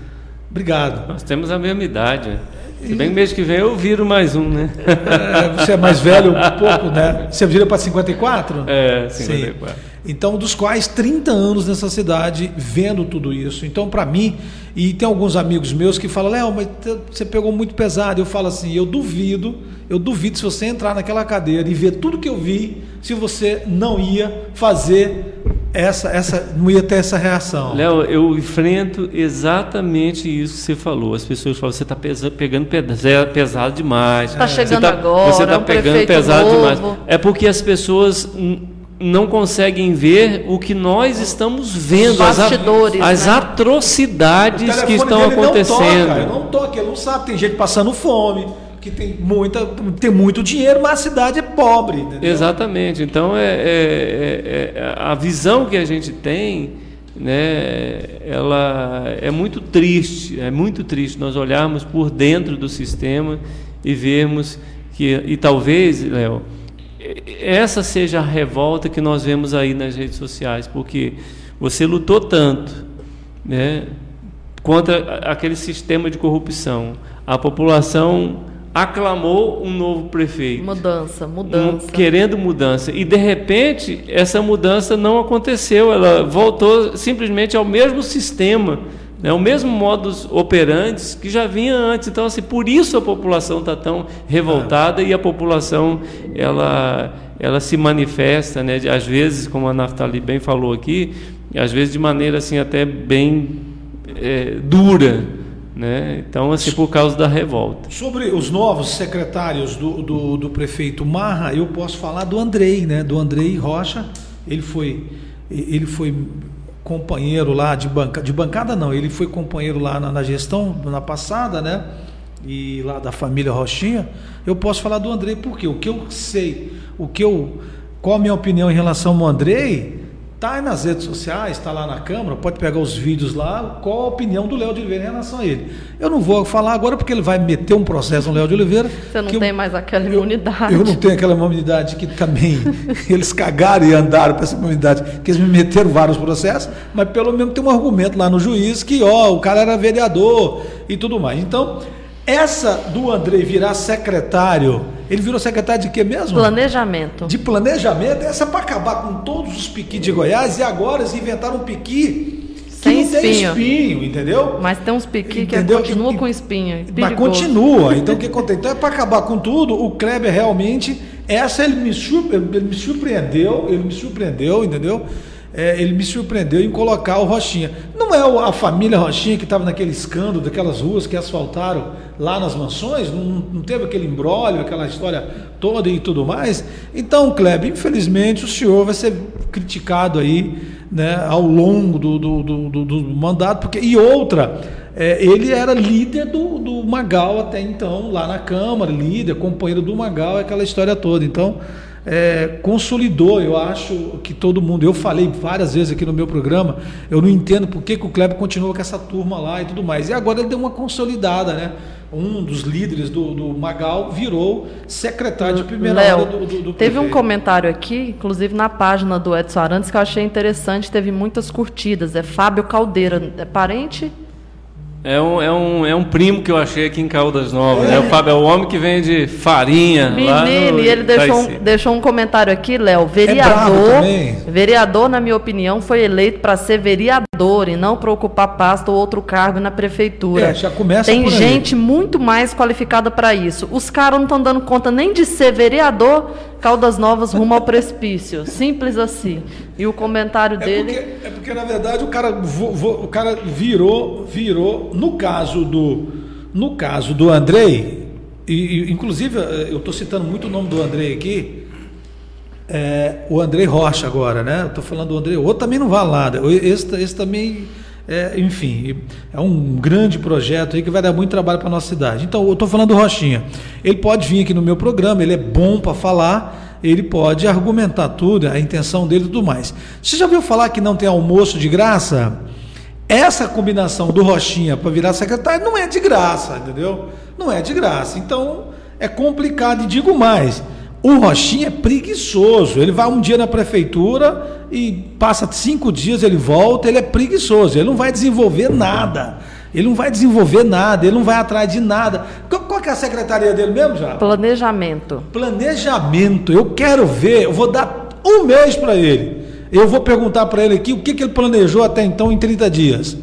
Obrigado. Nós temos a mesma idade. Se bem que mês que vem eu viro mais um, né? É, você é mais velho um pouco, né? Você vira para 54? É, Sim. 54. Então, dos quais 30 anos nessa cidade vendo tudo isso. Então, para mim, e tem alguns amigos meus que falam, Léo, mas você pegou muito pesado. Eu falo assim, eu duvido, eu duvido se você entrar naquela cadeira e ver tudo que eu vi, se você não ia fazer essa, essa não ia ter essa reação. Léo, eu enfrento exatamente isso que você falou. As pessoas falam, você está pegando pesado demais. Está chegando tá, agora. Você está é um pegando pesado novo. demais. É porque as pessoas não conseguem ver o que nós estamos vendo, as, as né? atrocidades que estão acontecendo. Não toca, não toca, ele não sabe, tem gente passando fome, que tem, muita, tem muito dinheiro, mas a cidade é pobre. Entendeu? Exatamente. Então, é, é, é, é, a visão que a gente tem, né, ela é muito triste, é muito triste nós olharmos por dentro do sistema e vermos que, e talvez, Léo, essa seja a revolta que nós vemos aí nas redes sociais, porque você lutou tanto né, contra aquele sistema de corrupção. A população aclamou um novo prefeito. Mudança, mudança. Um, querendo mudança. E, de repente, essa mudança não aconteceu. Ela voltou simplesmente ao mesmo sistema é o mesmo modus operandi que já vinha antes. Então, assim, por isso a população está tão revoltada e a população ela, ela se manifesta, né, às vezes, como a Naftali bem falou aqui, às vezes de maneira assim até bem é, dura. Né? Então, assim, por causa da revolta. Sobre os novos secretários do, do, do prefeito Marra, eu posso falar do Andrei, né? do Andrei Rocha. Ele foi, ele foi companheiro lá de bancada, de bancada não, ele foi companheiro lá na, na, gestão na passada, né? E lá da família Rochinha. Eu posso falar do Andrei porque o que eu sei, o que eu qual a minha opinião em relação ao Andrei, Está aí nas redes sociais, está lá na Câmara, pode pegar os vídeos lá, qual a opinião do Léo de Oliveira em relação a ele. Eu não vou falar agora porque ele vai meter um processo no Léo de Oliveira. Você não tem eu, mais aquela imunidade. Eu, eu, não tenho aquela imunidade que também eles cagaram e andaram para essa imunidade, que eles me meteram vários processos, mas pelo menos tem um argumento lá no juiz que, ó, o cara era vereador e tudo mais. Então, essa do Andrei virar secretário, ele virou secretário de quê mesmo? Planejamento. De planejamento, essa é para acabar com todos os piquis de Goiás e agora eles inventaram um piqui sem espinho. tem espinho, entendeu? Mas tem uns piqui que continua com espinho. Perigoso. Mas continua. Então o que acontece? Então é para acabar com tudo, o Kleber realmente, essa ele me, ele me surpreendeu, ele me surpreendeu, entendeu? É, ele me surpreendeu em colocar o Rochinha. Não é a família Rochinha que estava naquele escândalo daquelas ruas que asfaltaram lá nas mansões? Não, não teve aquele embrólio, aquela história toda e tudo mais? Então, Kleber, infelizmente o senhor vai ser criticado aí né, ao longo do, do, do, do mandato, porque e outra, é, ele era líder do, do Magal até então, lá na Câmara, líder, companheiro do Magal, aquela história toda. Então, é, consolidou, eu acho que todo mundo. Eu falei várias vezes aqui no meu programa, eu não entendo por que, que o Kleber continua com essa turma lá e tudo mais. E agora ele deu uma consolidada, né? Um dos líderes do, do Magal virou secretário de primeira Léo, hora do, do, do Teve um comentário aqui, inclusive na página do Edson Arantes, que eu achei interessante, teve muitas curtidas. É Fábio Caldeira, é parente? É um, é, um, é um primo que eu achei aqui em Caldas Novas. É. Né? O Fábio é o homem que vende farinha. Menino, e ele deixou um, deixou um comentário aqui, Léo. É vereador. É vereador, na minha opinião, foi eleito para ser vereador e não para ocupar pasta ou outro cargo na prefeitura. É, já começa Tem gente muito mais qualificada para isso. Os caras não estão dando conta nem de ser vereador, Caldas Novas rumo ao precipício. Simples assim. E o comentário é dele. Porque, é porque, na verdade, o cara, o cara virou, virou, no caso do, no caso do Andrei, e, e inclusive eh, eu estou citando muito o nome do Andrei aqui, é, o Andrei Rocha agora, né? Eu estou falando do Andrei, o outro também não vale nada. Esse, esse também é, enfim, é um grande projeto aí que vai dar muito trabalho para a nossa cidade. Então, eu estou falando do Rochinha. Ele pode vir aqui no meu programa, ele é bom para falar, ele pode argumentar tudo, a intenção dele e tudo mais. Você já ouviu falar que não tem almoço de graça? Essa combinação do Rochinha para virar secretário não é de graça, entendeu? Não é de graça. Então, é complicado e digo mais. O Rochinha é preguiçoso. Ele vai um dia na prefeitura e passa cinco dias, ele volta, ele é preguiçoso. Ele não vai desenvolver nada. Ele não vai desenvolver nada, ele não vai atrás de nada. Qual, qual é a secretaria dele mesmo, já? Planejamento. Planejamento. Eu quero ver, eu vou dar um mês para ele. Eu vou perguntar para ele aqui o que, que ele planejou até então em 30 dias.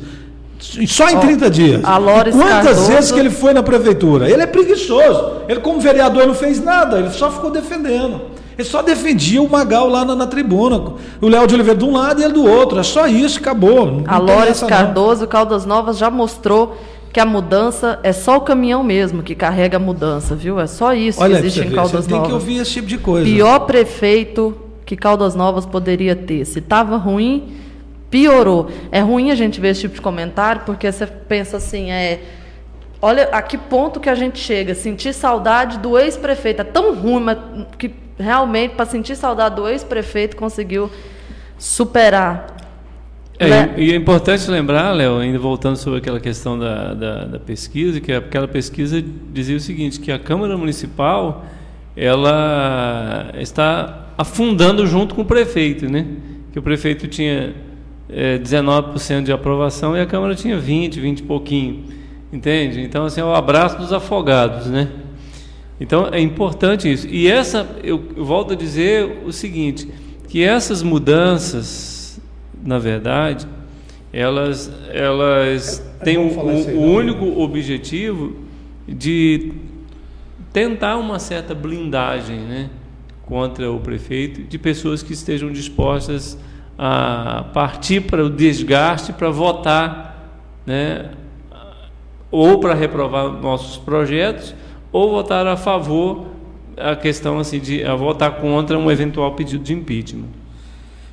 Só em 30 dias. a Lores Quantas Cardoso- vezes que ele foi na prefeitura? Ele é preguiçoso. Ele, como vereador, não fez nada, ele só ficou defendendo. Ele só defendia o Magal lá na, na tribuna. O Léo de Oliveira de um lado e ele do outro. É só isso, acabou. Não A Lores essa, não. Cardoso, Caldas Novas, já mostrou que a mudança é só o caminhão mesmo que carrega a mudança, viu? É só isso Olha, que existe em Caldas você tem Novas. que ouvir esse tipo de coisa. Pior prefeito que Caldas Novas poderia ter. Se estava ruim, piorou. É ruim a gente ver esse tipo de comentário, porque você pensa assim, é. Olha a que ponto que a gente chega, sentir saudade do ex-prefeito. É tão ruim, mas que realmente, para sentir saudade do ex-prefeito, conseguiu superar. É, Né? e, e é importante lembrar, Léo, ainda voltando sobre aquela questão da, da, da pesquisa, que aquela pesquisa dizia o seguinte, que a Câmara Municipal ela está afundando junto com o prefeito, né? Que o prefeito tinha é, 19% de aprovação e a Câmara tinha 20, 20 e pouquinho, entende? Então, assim, é o abraço dos afogados, né? Então é importante isso. E essa, eu, eu volto a dizer o seguinte, que essas mudanças, na verdade, elas, elas têm o, falar isso aí, o único objetivo de tentar uma certa blindagem né, contra o prefeito de pessoas que estejam dispostas a partir para o desgaste para votar né, ou para reprovar nossos projetos ou votar a favor a questão assim de votar contra um eventual pedido de impeachment.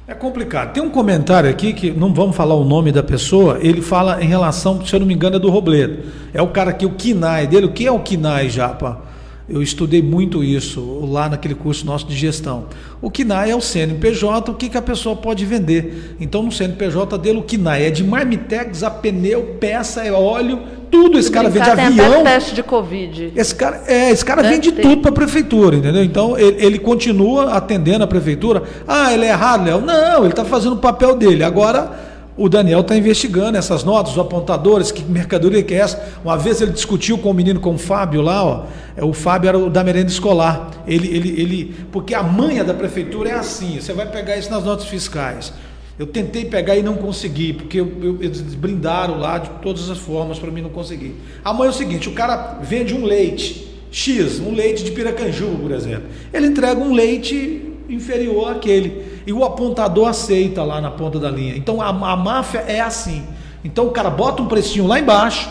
É complicado. Tem um comentário aqui que não vamos falar o nome da pessoa. Ele fala em relação, se eu não me engano, é do Robledo. É o cara aqui, o KINAI dele. O que é o KINAI, Japa? Eu estudei muito isso lá naquele curso nosso de gestão. O KINAI é o CNPJ, o que, que a pessoa pode vender. Então, no CNPJ dele, o KINAI é de marmitex a pneu, peça, é óleo, tudo. Esse cara vende tem avião. até teste de Covid. Esse cara, é, esse cara Deve vende ter. tudo para a prefeitura, entendeu? Então ele, ele continua atendendo a prefeitura. Ah, ele é errado, Léo? Não, ele está fazendo o papel dele. Agora o Daniel está investigando essas notas, os apontadores, que mercadoria que é essa. Uma vez ele discutiu com o menino, com o Fábio lá, ó. É, O Fábio era o da merenda escolar. Ele, ele, ele, porque a manha da prefeitura é assim. Você vai pegar isso nas notas fiscais. Eu tentei pegar e não consegui, porque eu- eu- eles brindaram lá de todas as formas para mim não conseguir. Amanhã é o seguinte: o cara vende um leite X, um leite de piracanjuba, por exemplo. Ele entrega um leite inferior àquele. E o apontador aceita lá na ponta da linha. Então a, a máfia é assim. Então o cara bota um precinho lá embaixo,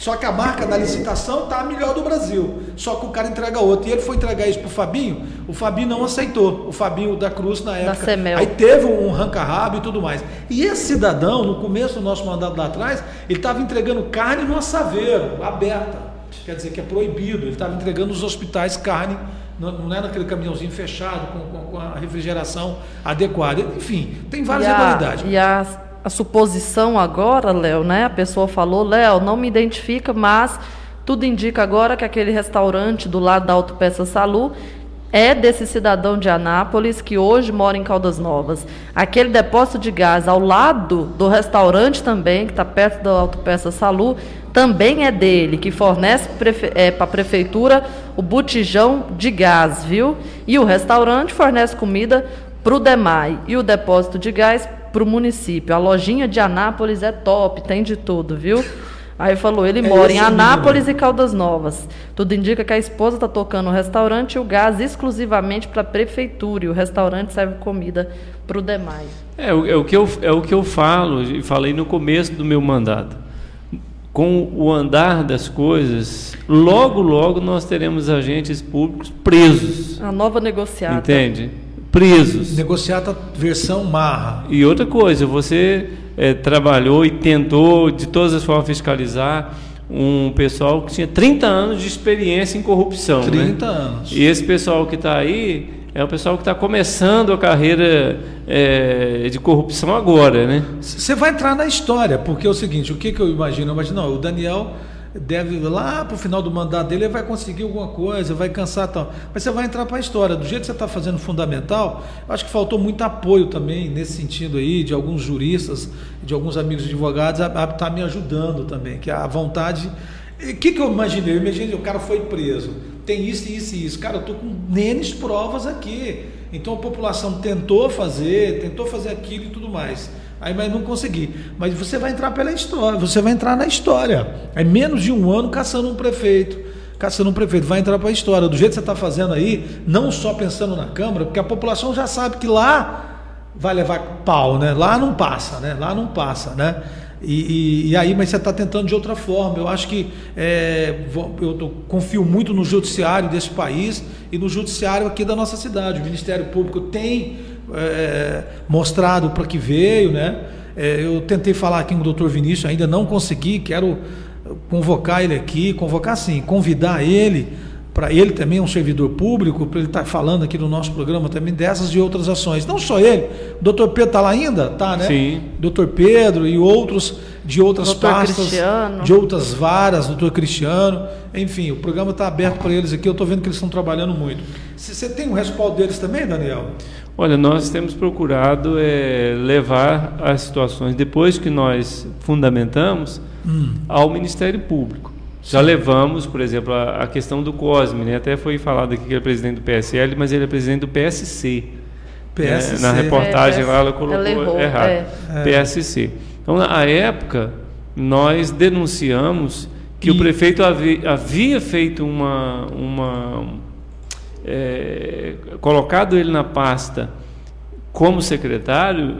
só que a marca da licitação tá a melhor do Brasil. Só que o cara entrega outro. E ele foi entregar isso pro Fabinho, o Fabinho não aceitou. O Fabinho da Cruz na época. Semel. Aí teve um ranca-rabo e tudo mais. E esse cidadão, no começo do nosso mandato lá atrás, ele estava entregando carne no assaveiro, aberta. Quer dizer que é proibido. Ele estava entregando nos hospitais carne, não, é naquele caminhãozinho fechado, com, com- com a refrigeração adequada. Enfim, tem várias e a, irregularidades. e a, a suposição agora, Léo, né? A pessoa falou, Léo, não me identifica, mas tudo indica agora que aquele restaurante do lado da Autopeça Salu é desse cidadão de Anápolis que hoje mora em Caldas Novas. Aquele depósito de gás ao lado do restaurante também, que está perto da Autopeça Salu, também é dele, que fornece para a prefeitura o botijão de gás, viu? E o restaurante fornece comida para o DEMAI e o depósito de gás para o município. A lojinha de Anápolis é top, tem de tudo, viu? Aí falou, ele É mora em Anápolis nível. e Caldas Novas. Tudo indica que a esposa está tocando o restaurante e o gás exclusivamente para a prefeitura. E o restaurante serve comida para o DEMAI. É, o- é o que eu, é o que eu falo e falei no começo do meu mandato. Com o andar das coisas, logo, logo nós teremos agentes públicos presos. A nova negociata. Entende? Presos. Negociata versão marra. E outra coisa, você eh, trabalhou e tentou de todas as formas fiscalizar um pessoal que tinha 30 anos de experiência em corrupção. né? 30 anos. E esse pessoal que está aí é o pessoal que está começando a carreira eh, de corrupção agora, né? Você vai entrar na história, porque é o seguinte, o que, que eu imagino? Eu imagino, não, o Daniel deve lá para o final do mandato dele ele vai conseguir alguma coisa, vai cansar tal. Mas você vai entrar para a história. Do jeito que você está fazendo fundamental, acho que faltou muito apoio também nesse sentido aí, de alguns juristas, de alguns amigos advogados, a estar tá me ajudando também, que a vontade. O que, que eu imaginei? Eu imaginei, o cara foi preso, tem isso, isso e isso. Cara, eu tô com nenes provas aqui. Então a população tentou fazer, tentou fazer aquilo e tudo mais. Aí, mas não consegui. Mas você vai entrar pela história, você vai entrar na história. É menos de um ano caçando um prefeito. Caçando um prefeito, vai entrar para a história. Do jeito que você está fazendo aí, não só pensando na Câmara, porque a população já sabe que lá vai levar pau, né? Lá não passa, né? Lá não passa, né? E, e, e, aí, mas você está tentando de outra forma. Eu acho que é, eu confio muito no judiciário desse país e no judiciário aqui da nossa cidade. O Ministério Público tem é, mostrado para que veio, né? É, eu tentei falar aqui com o doutor Vinícius, ainda não consegui, quero convocar ele aqui, convocar sim, convidar ele para ele também é um servidor público, para ele estar tá falando aqui no nosso programa também dessas e outras ações. Não só ele, o doutor Pedro está lá ainda? Tá, né? Sim. Doutor Pedro e outros de outras doutor pastas, Cristiano. de outras varas, doutor Cristiano. Enfim, o programa está aberto para eles aqui, eu estou vendo que eles estão trabalhando muito. Você tem um respaldo deles também, Daniel? Olha, nós temos procurado é, levar as situações, depois que nós fundamentamos, hum. ao Ministério Público. Já levamos, por exemplo, a, a, questão do Cosme, né? até foi falado aqui que ele é presidente do PSL, mas ele é presidente do PSC. PSC. Né? Na reportagem é, lá ela colocou ela errou, errado. É. PSC. Então, na época, nós denunciamos que e... o prefeito havia, havia feito uma. uma é, colocado ele na pasta como secretário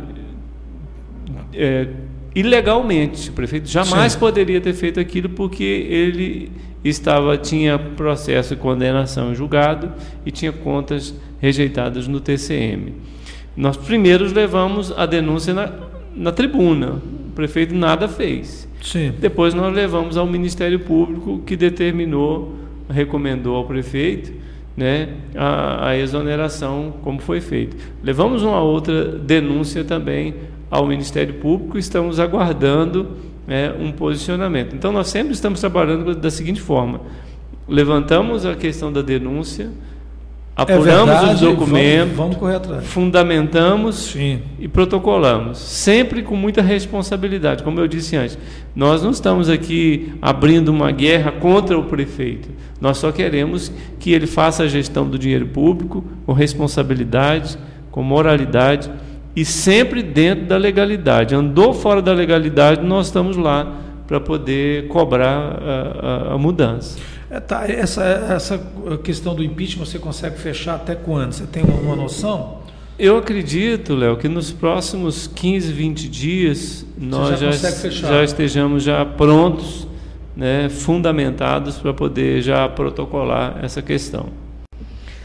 é, ilegalmente. O prefeito jamais Sim. poderia ter feito aquilo porque ele estava tinha processo de condenação julgado e tinha contas rejeitadas no TCM. Nós primeiros levamos a denúncia na, na tribuna. O prefeito nada fez. Sim. Depois nós levamos ao Ministério Público que determinou, recomendou ao prefeito né, a, a exoneração como foi feito. Levamos uma outra denúncia também ao Ministério Público, estamos aguardando né, um posicionamento. Então, nós sempre estamos trabalhando da seguinte forma: levantamos a questão da denúncia, apuramos é verdade, os documentos, vamos, vamos fundamentamos Sim. e protocolamos, sempre com muita responsabilidade. Como eu disse antes, nós não estamos aqui abrindo uma guerra contra o prefeito. Nós só queremos que ele faça a gestão do dinheiro público com responsabilidade, com moralidade e sempre dentro da legalidade. Andou fora da legalidade, nós estamos lá para poder cobrar a, a, a mudança. É, tá, essa, essa questão do impeachment você consegue fechar até quando? Você tem uma, noção? Eu acredito, Léo, que nos próximos 15, 20 dias nós já, já, já estejamos já prontos, né, fundamentados para poder já protocolar essa questão.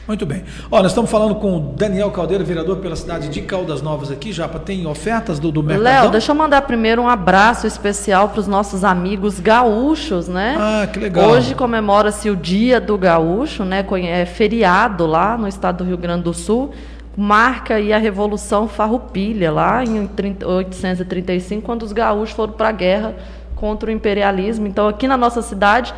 Muito bem. Ó, nós estamos falando com o Daniel Caldeira, vereador pela cidade de Caldas Novas aqui, já tem ofertas do, do Mercadão? Léo, deixa eu mandar primeiro um abraço especial para os nossos amigos gaúchos, né? Ah, que legal. Hoje comemora-se o Dia do Gaúcho, né? É feriado lá no estado do Rio Grande do Sul. Marca aí a Revolução Farroupilha, lá em 1835, quando os gaúchos foram para a guerra contra o imperialismo. Então, aqui na nossa cidade,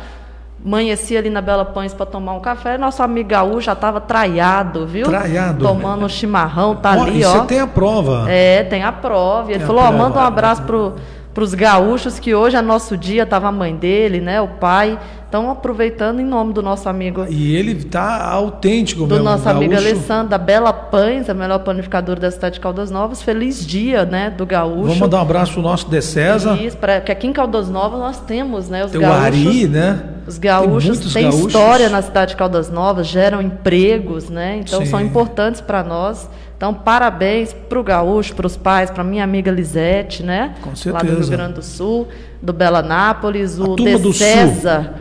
amanheci ali na Bela Pães para tomar um café, nosso amigo gaúcho já estava traiado, viu? Traiado. Tomando um chimarrão, tá ali, ó. Você tem a prova. É, tem a prova. E ele falou, ó, manda um abraço pro para os gaúchos, que hoje é nosso dia, estava a mãe dele, né, o pai. Então, aproveitando em nome do nosso amigo. E ele está autêntico, Do nosso gaúcho. amigo Alessandro, da Bela Pães, a melhor panificadora da cidade de Caldas Novas. Feliz dia, né, do gaúcho. Vamos mandar um abraço pro nosso de César. Isso, pra, que aqui em Caldas Novas nós temos, né, os Tem gaúchos. O Ari, né? Os gaúchos têm gaúchos. história na cidade de Caldas Novas, geram empregos, né? Então, Sim. são importantes para nós. Então, parabéns para o Gaúcho, para os pais, para minha amiga Lisete, né? Com certeza. Lá do Rio Grande do Sul, do Bela Nápoles, o De César.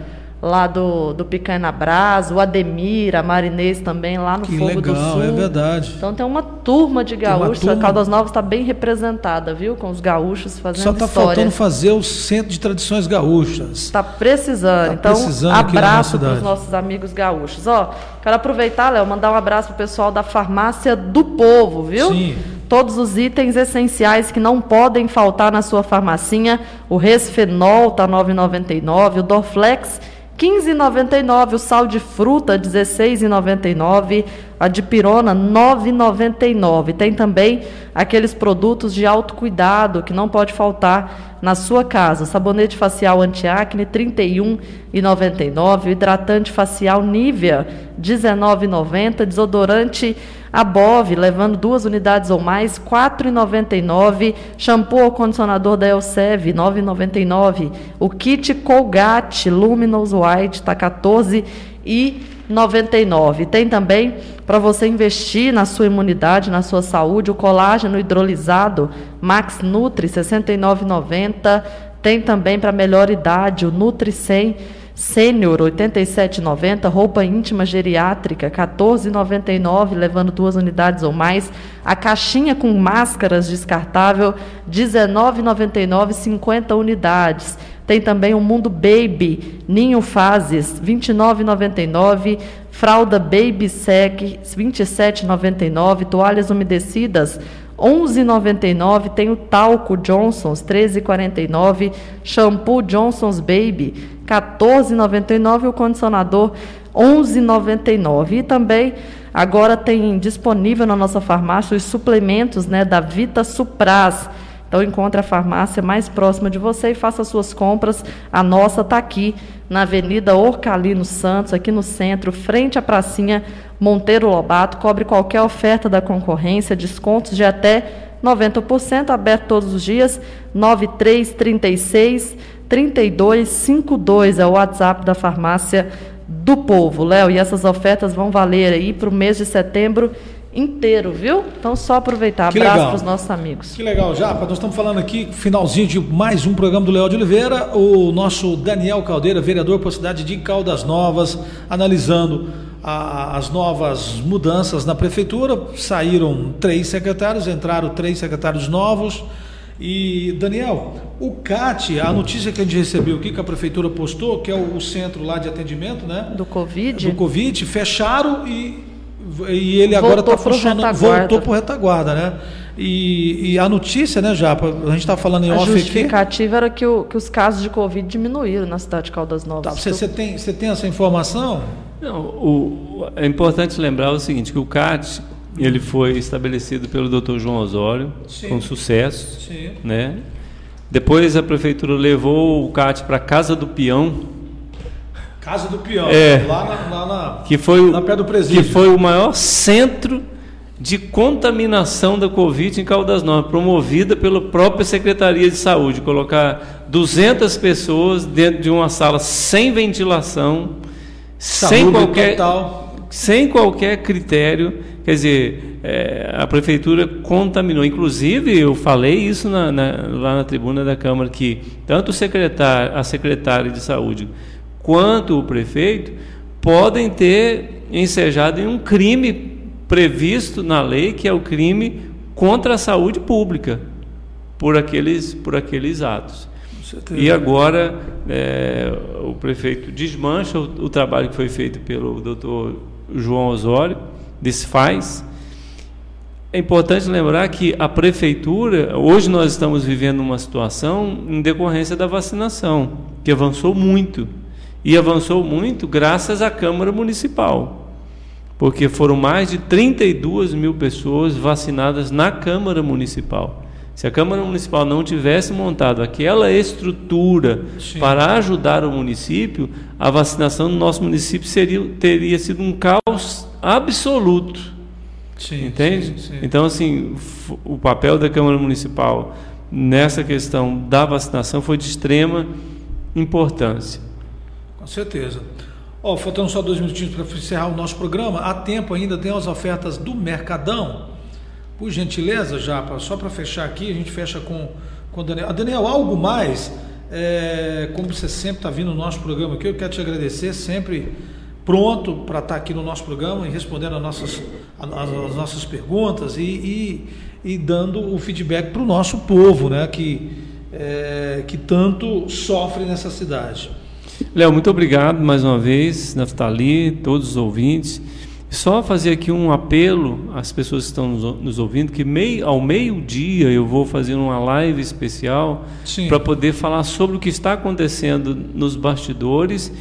Lá do, do Picanha Brás, o Ademir, a Marinês também, lá no que Fogo legal, do Sul. é verdade. Então tem uma turma de gaúchos, turma... a Caldas Novas está bem representada, viu? Com os gaúchos fazendo Só está faltando fazer o Centro de Tradições Gaúchas. Está precisando. Tá então, precisando abraço para os nossos amigos gaúchos. Ó, quero aproveitar, Léo, mandar um abraço para o pessoal da Farmácia do Povo, viu? Sim todos os itens essenciais que não podem faltar na sua farmacinha. O Resfenol está 9,99, o Dorflex 15,99 o sal de fruta, 16,99 A dipirona, R$ 9,99. Tem também aqueles produtos de autocuidado que não pode faltar na sua casa. Sabonete facial antiacne, R$ 31,99. O hidratante facial Nivea, R$ 19,90. Desodorante Above, levando duas unidades ou mais, R$ 4,99. Shampoo ou condicionador da Elsev, R$ 9,99. O kit Colgate Luminous White está R$ 14,99. Tem também para você investir na sua imunidade, na sua saúde, o colágeno hidrolisado Max Nutri, R$ 69,90. Tem também para melhor idade o Nutri 100 Sênior, 87,90. Roupa íntima geriátrica, 14,99, levando duas unidades ou mais. A caixinha com máscaras descartável, 19,99, 50 unidades. Tem também o Mundo Baby, Ninho Fases, 29,99. Fralda Baby Sec, 27,99. Toalhas umedecidas, 11,99 tem o talco Johnson's 13,49, shampoo Johnson's Baby 14,99 e o condicionador 11,99. E também agora tem disponível na nossa farmácia os suplementos, né, da Vita Supras. Então encontre a farmácia mais próxima de você e faça suas compras. A nossa está aqui na Avenida Orcalino Santos, aqui no centro, frente à pracinha Monteiro Lobato. Cobre qualquer oferta da concorrência, descontos de até 90%, aberto todos os dias, 9336 3252 é o WhatsApp da farmácia do povo, Léo. E essas ofertas vão valer aí para o mês de setembro inteiro, viu? Então só aproveitar. Que Abraço para os nossos amigos. Que legal, Japa. Nós estamos falando aqui, finalzinho de mais um programa do Léo de Oliveira. O nosso Daniel Caldeira, vereador por cidade de Caldas Novas, analisando a- as novas mudanças na prefeitura. Saíram três secretários, entraram três secretários novos. E, Daniel, o CAT, a notícia que a gente recebeu aqui, que a prefeitura postou, que é o, o centro lá de atendimento, né? Do Covid. Do Covid, fecharam e, e ele agora está funcionando. retaguarda. Voltou para o retaguarda, né? E, e a notícia, né, Japa? A gente está falando em A off aqui. justificativa era que, o- que os casos de Covid diminuíram na cidade de Caldas Novas. Tá, você, você tem, você tem essa informação? Não, o- é importante lembrar o seguinte, que o CAT ele foi estabelecido pelo Dr. João Osório Sim. com sucesso, Sim. né? Depois a prefeitura levou o CAT para a Casa do Peão, Casa do Peão, É. lá na, lá na- que foi Lá perto do presídio. que foi o maior centro de contaminação da Covid em Caldas Novas, promovida pela própria Secretaria de Saúde, colocar 200 pessoas dentro de uma sala sem ventilação, sem Saúde qualquer total. sem qualquer critério, quer dizer, é, a prefeitura contaminou. Inclusive, eu falei isso na- na- lá na tribuna da Câmara, que tanto o secretário, a secretária de saúde quanto o prefeito podem ter ensejado em um crime previsto na lei, que é o crime contra a saúde pública, por aqueles, por aqueles atos. E agora é, o prefeito desmancha o, o trabalho que foi feito pelo doutor João Osório, desfaz. É importante lembrar que a prefeitura, hoje nós estamos vivendo uma situação em decorrência da vacinação, que avançou muito. E avançou muito graças à Câmara Municipal, porque foram mais de 32 mil pessoas vacinadas na Câmara Municipal. Se a Câmara Municipal não tivesse montado aquela estrutura Sim. para ajudar o município, a vacinação no nosso município seria, teria sido um caos absoluto. Sim, Entende? sim. Então, assim, o papel da Câmara Municipal nessa questão da vacinação foi de extrema importância. Com certeza. Ó, faltando só dois minutinhos para encerrar o nosso programa. Há tempo ainda, tem as ofertas do Mercadão. Por gentileza, Japa, só para fechar aqui, a gente fecha com, com o Daniel. Ah, Daniel, algo mais? É, como você sempre está vindo no nosso programa aqui, eu quero te agradecer, sempre pronto para estar aqui no nosso programa e respondendo as nossas, as, as nossas perguntas e, e, e dando o feedback para o nosso povo, né, que, é, que tanto sofre nessa cidade. Léo, muito obrigado mais uma vez, Naftali, todos os ouvintes. Só fazer aqui um apelo às pessoas que estão nos, ouvindo, que mei, ao meio-dia eu vou fazer uma live especial para poder falar sobre o que está acontecendo nos bastidores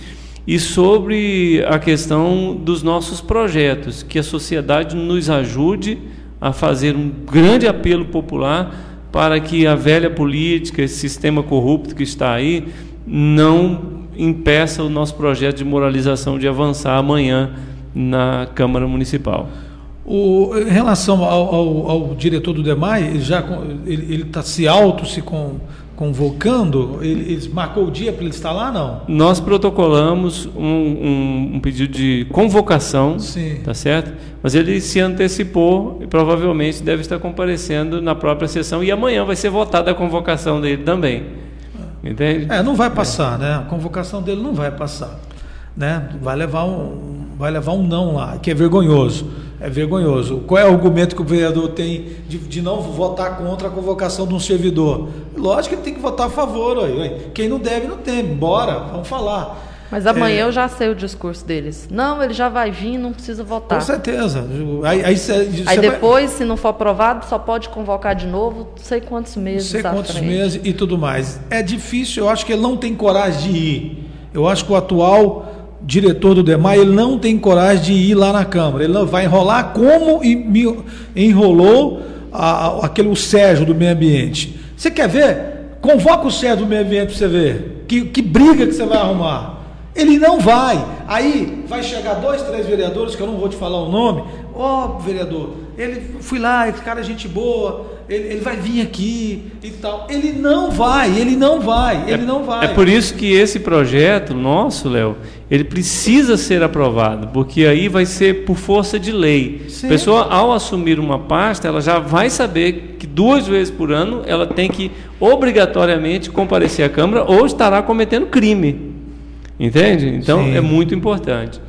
e sobre a questão dos nossos projetos, que a sociedade nos ajude a fazer um grande apelo popular para que a velha política, esse sistema corrupto que está aí, não impeça o nosso projeto de moralização de avançar amanhã na Câmara Municipal. O, em relação ao, ao, ao diretor do DEMAI, ele já ele está se auto se com, convocando? Ele, ele, marcou o dia para ele estar lá, não? Nós protocolamos um, um, um, pedido de convocação, Sim. tá certo? Mas ele se antecipou e provavelmente deve estar comparecendo na própria sessão e amanhã vai ser votada a convocação dele também. Entende? É, não vai passar, né? A convocação dele não vai passar, né? Vai levar um, vai levar um não lá, que é vergonhoso. É vergonhoso. Qual é o argumento que o vereador tem de, de não votar contra a convocação de um servidor? Lógico que ele tem que votar a favor. Ué. Quem não deve, não tem. Bora, vamos falar. Mas amanhã é... eu já sei o discurso deles. Não, ele já vai vir, não precisa votar. Com certeza. Aí, aí, cê, aí depois, vai... se não for aprovado, só pode convocar de novo, não sei quantos meses. Sei quantos frente. meses e tudo mais. É difícil, eu acho que ele não tem coragem de ir. Eu acho que o atual diretor do DEMAI, ele não tem coragem de ir lá na Câmara. Ele vai enrolar como enrolou a, a, aquele o Sérgio do Meio Ambiente. Você quer ver? Convoca o Sérgio do Meio Ambiente para você ver. Que, que briga que você vai arrumar. Ele não vai. Aí vai chegar dois, três vereadores, que eu não vou te falar o nome. Ó, oh, vereador, ele fui lá, esse cara é gente boa ele, ele, vai vir aqui e tal. Ele não vai, ele não vai, ele é, não vai. É por isso que esse projeto nosso, Léo, ele precisa ser aprovado, porque aí vai ser por força de lei. Sim. A pessoa, ao assumir uma pasta, ela já vai saber que duas vezes por ano ela tem que obrigatoriamente comparecer à Câmara ou estará cometendo crime. Entende? Então Sim. é muito importante.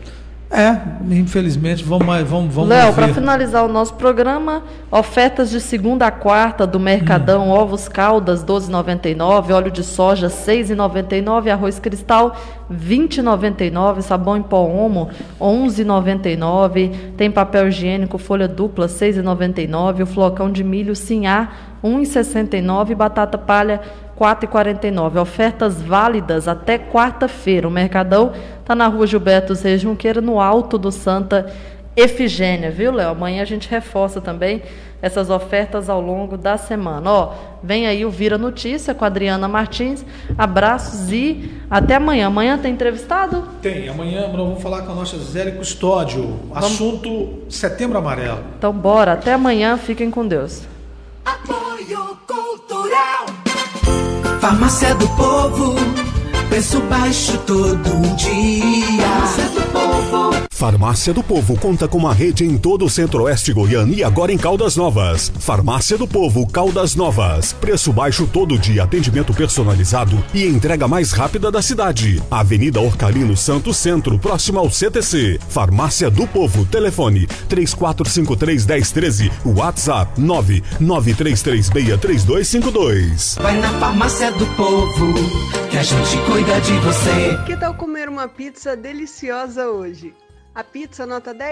É, infelizmente, vamos vamos, vamos Léo, para finalizar o nosso programa, ofertas de segunda a quarta do Mercadão, hum. ovos caldas 12,99, óleo de soja 6,99, arroz cristal 20,99, sabão em pó Omo 11,99, tem papel higiênico folha dupla 6,99, o flocão de milho Sinhá 1,69 e batata palha 4,49. Ofertas válidas até quarta-feira. O Mercadão está na rua Gilberto Reis Junqueira, no alto do Santa Efigênia, viu, Léo? Amanhã a gente reforça também essas ofertas ao longo da semana. Ó, vem aí o Vira Notícia com a Adriana Martins. Abraços e até amanhã. Amanhã tem entrevistado? Tem. Amanhã nós vamos falar com a nossa Zé Custódio. Vamos... Assunto Setembro Amarelo. Então bora. Até amanhã. Fiquem com Deus. Apoio Cultural. Farmácia do Povo. Preço baixo todo dia. Farmácia do Povo. Farmácia do Povo conta com uma rede em todo o centro-oeste goiano e agora em Caldas Novas. Farmácia do Povo, Caldas Novas. Preço baixo todo dia, atendimento personalizado e entrega mais rápida da cidade. Avenida Orcalino Santo Centro, próximo ao CTC. Farmácia do Povo, telefone 34531013, WhatsApp 993363252. Vai na Farmácia do Povo, que a gente cuida de você. Que tal comer uma pizza deliciosa hoje? A pizza nota 10